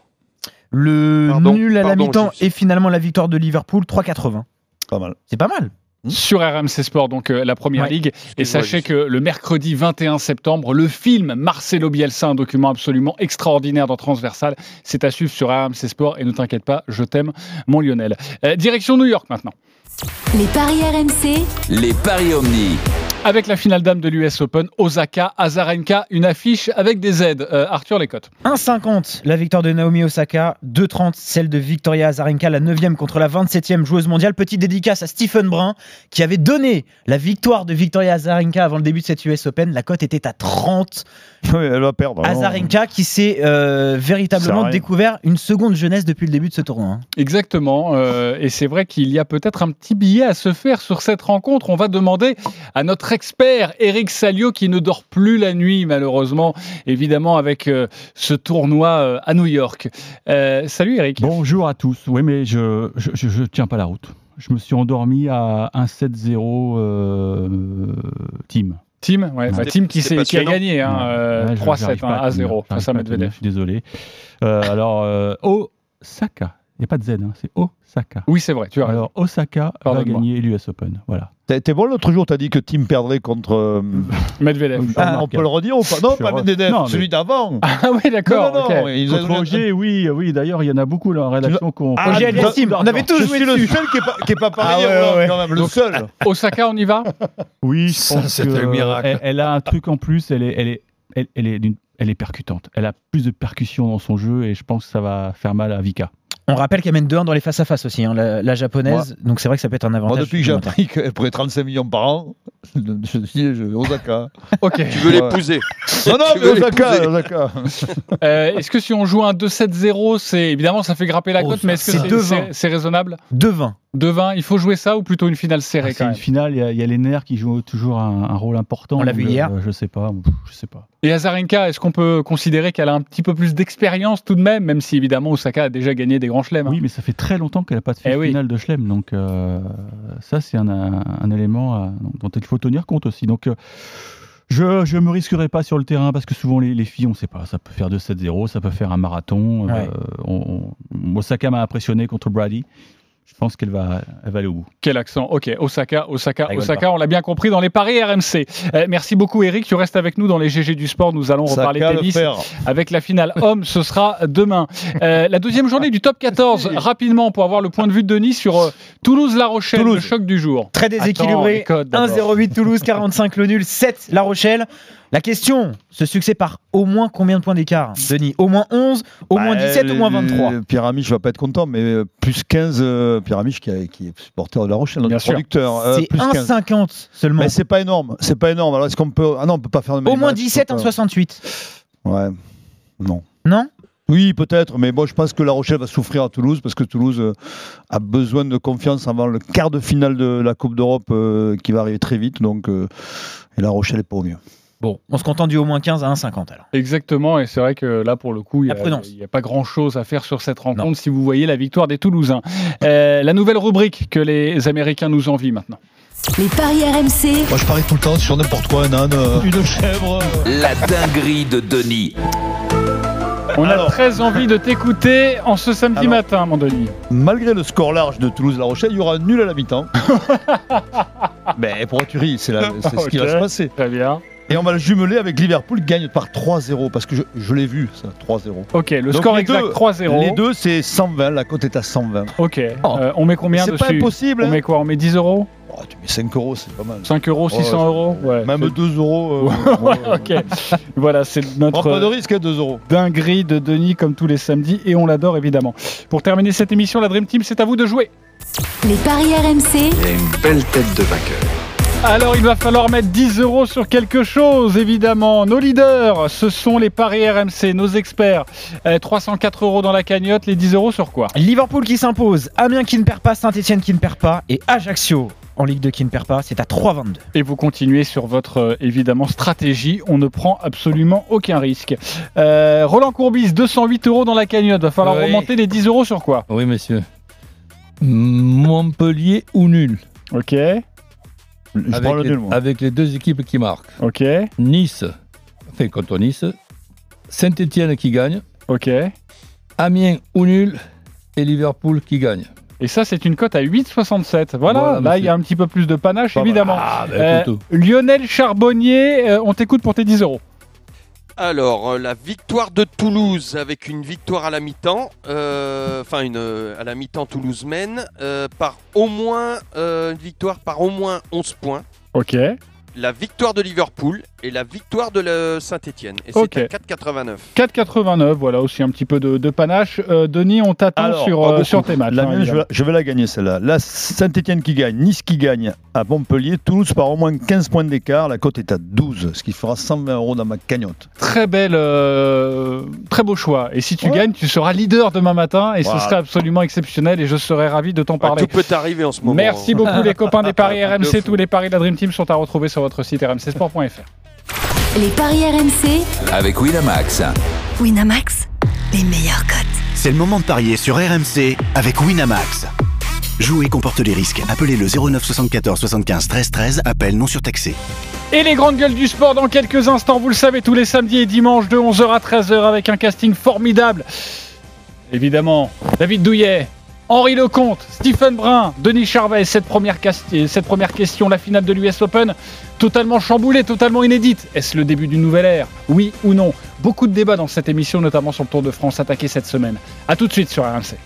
Le Pardon, nul à la mi-temps et finalement la victoire de Liverpool, 3,80. Pas mal. C'est pas mal. Sur RMC Sport, donc euh, la première Ouais. ligue. Et sachez que le mercredi 21 septembre, le film Marcelo Bielsa, un document absolument extraordinaire dans Transversal, c'est à suivre sur RMC Sport. Et ne t'inquiète pas, je t'aime, mon Lionel. Euh, direction New York maintenant. Les paris RMC. les paris Omni. Avec la finale dame de l'US Open, Osaka, Azarenka, une affiche avec des aides. Euh, Arthur Lécotte. 1,50 la victoire de Naomi Osaka, 2,30 celle de Victoria Azarenka, la 9e contre la 27e joueuse mondiale. Petite dédicace à Stephen Brun qui avait donné la victoire de Victoria Azarenka avant le début de cette US Open. La cote était à 30. Oui, elle va perdre. non. Azarenka qui s'est euh, véritablement découvert une seconde jeunesse depuis le début de ce tournoi. hein. Exactement. euh, et c'est vrai qu'il y a peut-être un petit billet à se faire sur cette rencontre. On va demander à notre expert Eric Salio qui ne dort plus la nuit malheureusement, évidemment avec euh, ce tournoi euh, à New York. Euh, salut Eric. Bonjour à tous. Oui, mais je je, je- je tiens pas la route. Je me suis endormi à 1-7-0 euh, team. Team, ouais, bah, team qui, qui a gagné hein, euh, Ouais, je- 3-7 j'arrive pas hein, à tenir. 0 J'arrive face à Medvedev. Je suis désolé. Euh, alors, euh, Osaka. Il n'y a pas de Z, hein, c'est Osaka. Oui, c'est vrai, tu as raison. Alors, Osaka va gagner l'US Open. Voilà. Été bon l'autre jour, t'as dit que Tim perdrait contre. euh, Medvedev. Ah, on peut le redire ou pas? Non, pas Medvedev, Non, mais- celui d'avant. Ah oui, d'accord. Non, non, ils ont- Contre Ogier, oui, oui. D'ailleurs, il y en a beaucoup dans la rédaction qu'on. Ah, Aliassime, on avait tous Je joué suis le seul qui est pas, qui est pas pareil, Ah ouais, Roland, ouais. quand même, le Donc, seul. Osaka, on y va? Oui, je pense que, le miracle. Elle, elle a un truc en plus. Elle est, elle est, elle, elle est, d'une- elle est percutante. Elle a plus de percussion dans son jeu et je pense que ça va faire mal à Vika. On rappelle qu'elle mène 2-1 dans les face-à-face aussi, hein, la, la japonaise. Donc c'est vrai que ça peut être un avantage. Moi, depuis que j'ai appris qu'elle prenait 35 millions par an, je dis je- Osaka. Ok. Tu veux l'épouser Non, non, Tu mais Osaka, Osaka. Euh, Est-ce que si on joue un 2-7-0, c'est évidemment ça fait grapper la Oh, cote, mais est-ce que c'est c'est 2-20. c'est- c'est raisonnable 2-20. 2-20, il faut jouer ça ou plutôt une finale serrée Ah, c'est une finale. Il y, a, il y a les nerfs qui jouent toujours un, un rôle important. On l'a vu Donc, hier. euh, je sais pas. Je sais pas. Et Azarenka, est-ce qu'on peut considérer qu'elle a un petit peu plus d'expérience tout de même, même si évidemment Osaka a déjà gagné des grands chelems hein Oui, mais ça fait très longtemps qu'elle n'a pas de Eh oui. finale de Chelem. Donc, euh, ça, c'est un, un- un élément à- dont il faut tenir compte aussi. Donc, euh, je ne me risquerai pas sur le terrain parce que souvent, les, les filles, on ne sait pas. Ça peut faire 2-7-0, ça peut faire un marathon. Ouais. Euh, on- on- Osaka m'a impressionné contre Brady. Je pense qu'elle va, elle va aller au bout. Quel accent Ok, Osaka, Osaka, Osaka, on l'a bien compris dans les paris RMC. Euh, merci beaucoup Eric, tu restes avec nous dans les GG du sport, nous allons Osaka reparler le tennis avec la finale homme, ce sera demain. Euh, la deuxième journée du top 14, rapidement pour avoir le point de vue de Denis sur euh, Toulouse-La Rochelle, le choc du jour. Très déséquilibré. les codes d'abord. 1-0-8 Toulouse, 45 le nul, 7 La Rochelle. La question, ce succès par au moins combien de points d'écart Denis? Au moins 11, au moins Bah, 17, au moins 23 le- Pierre Amiche va pas être content, mais euh, plus 15, euh, Pierre Amiche qui, est supporter de La Rochelle, notre sûr. producteur. euh, C'est plus 15. 1,50 seulement. Mais c'est pas énorme, c'est pas énorme. Alors est-ce qu'on peut. Ah non, on peut pas faire de Au moins match, 17, faut pas- 1,68. Ouais, non. Non? Oui, peut-être, mais moi je pense que La Rochelle va souffrir à Toulouse parce que Toulouse euh, a besoin de confiance avant le quart de finale de la Coupe d'Europe euh, qui va arriver très vite. Donc, euh, et La Rochelle est pas au mieux. Bon, on se contente du au moins 15 à 1,50 alors. Exactement, et c'est vrai que là, pour le coup, il n'y a, pas grand-chose à faire sur cette rencontre si vous voyez la victoire des Toulousains. Euh, la nouvelle rubrique que les Américains nous envient maintenant. Les paris RMC. Moi je parie tout le temps sur n'importe quoi, un âne, euh, une chèvre. La dinguerie de Denis. On a Alors. très envie de t'écouter en ce samedi Alors. matin, mon Denis. Malgré le score large de Toulouse-La Rochelle, il y aura un nul à la mi-temps. Mais pourquoi tu ris? C'est ce qui va se passer. Très bien. Et on va le jumeler avec Liverpool qui gagne par 3-0 parce que je, je l'ai vu, ça, 3-0. Ok, le Donc score les exact deux- 3-0. Les deux, c'est 120. La cote est à 120. Ok. Oh. Euh, on met combien C'est dessus pas impossible, On hein. met quoi On met 10 euros Oh, tu mets 5 euros, c'est pas mal. 5 euros, 600 Ouais, euros Ouais. Même c'est- 2 euros. euh, Ouais, ok. Voilà, c'est notre pas de risque, hein, 2 euros. dinguerie de Denis comme tous les samedis et on l'adore évidemment. Pour terminer cette émission, la Dream Team, c'est à vous de jouer. Les paris RMC. Il y a une belle tête de vainqueur. Alors il va falloir mettre 10 euros sur quelque chose, évidemment. Nos leaders, ce sont les paris RMC, nos experts. Euh, 304 euros dans la cagnotte, les 10 euros sur quoi Liverpool qui s'impose, Amiens qui ne perd pas, Saint-Etienne qui ne perd pas et Ajaccio en Ligue 2 qui ne perd pas, c'est à 3,22. Et vous continuez sur votre, euh, évidemment, stratégie. On ne prend absolument aucun risque. Euh, Roland Courbis, 208 euros dans la cagnotte. Va falloir Oui. remonter les 10 euros sur quoi Oui, monsieur. Montpellier ou nul Ok, Je avec prends le les, nul, moi. avec les deux équipes qui marquent. ok, Nice, enfin contre Nice. Saint-Etienne qui gagne. ok. Amiens ou nul. Et Liverpool qui gagne. Et ça, c'est une cote à 8,67. Voilà, Voilà, là, il y a un petit peu plus de panache, Pas évidemment. Ah, ben, Euh. Lionel Charbonnier, euh, on t'écoute pour tes 10 euros. Alors, euh, la victoire de Toulouse avec une victoire à la mi-temps, euh, enfin une euh, à la mi-temps Toulouse mène, euh, par au moins euh, une victoire par au moins 11 points. Ok. la victoire de Liverpool et la victoire de Saint-Etienne. Et c'est Ok. à 4,89. 4,89, voilà aussi un petit peu de, de panache. Euh, Denis, on t'attend sur, pas euh, sur tes matchs. La hein, je, vais, je vais la gagner celle-là. Là, Saint-Etienne qui gagne, Nice qui gagne à Montpellier, Toulouse par au moins 15 points d'écart. La cote est à 12, ce qui fera 120 euros dans ma cagnotte. Très belle, euh, très beau choix. Et si tu gagnes, tu seras leader demain matin et Voilà. ce serait absolument exceptionnel et je serais ravi de t'en Ouais, parler. tout peut arriver en ce moment. Merci beaucoup les copains des paris RMC. Tous les paris de la Dream Team sont à retrouver sur votre site rmcsport.fr. Les paris RMC, Avec Winamax. Winamax, les meilleurs cotes. C'est le moment de parier sur RMC avec Winamax. Jouer comporte les risques. Appelez le 09 74 75 13 13. Appel non surtaxé. Et les grandes gueules du sport dans quelques instants, vous le savez, tous les samedis et dimanches de 11h à 13h avec un casting formidable. Évidemment, David Douillet, Henri Lecomte, Stephen Brun, Denis Charvet, cette première, question, la finale de l'US Open, totalement chamboulée, totalement inédite. Est-ce le début d'une nouvelle ère? Oui ou non? Beaucoup de débats dans cette émission, notamment sur le Tour de France attaqué cette semaine. A tout de suite sur RMC.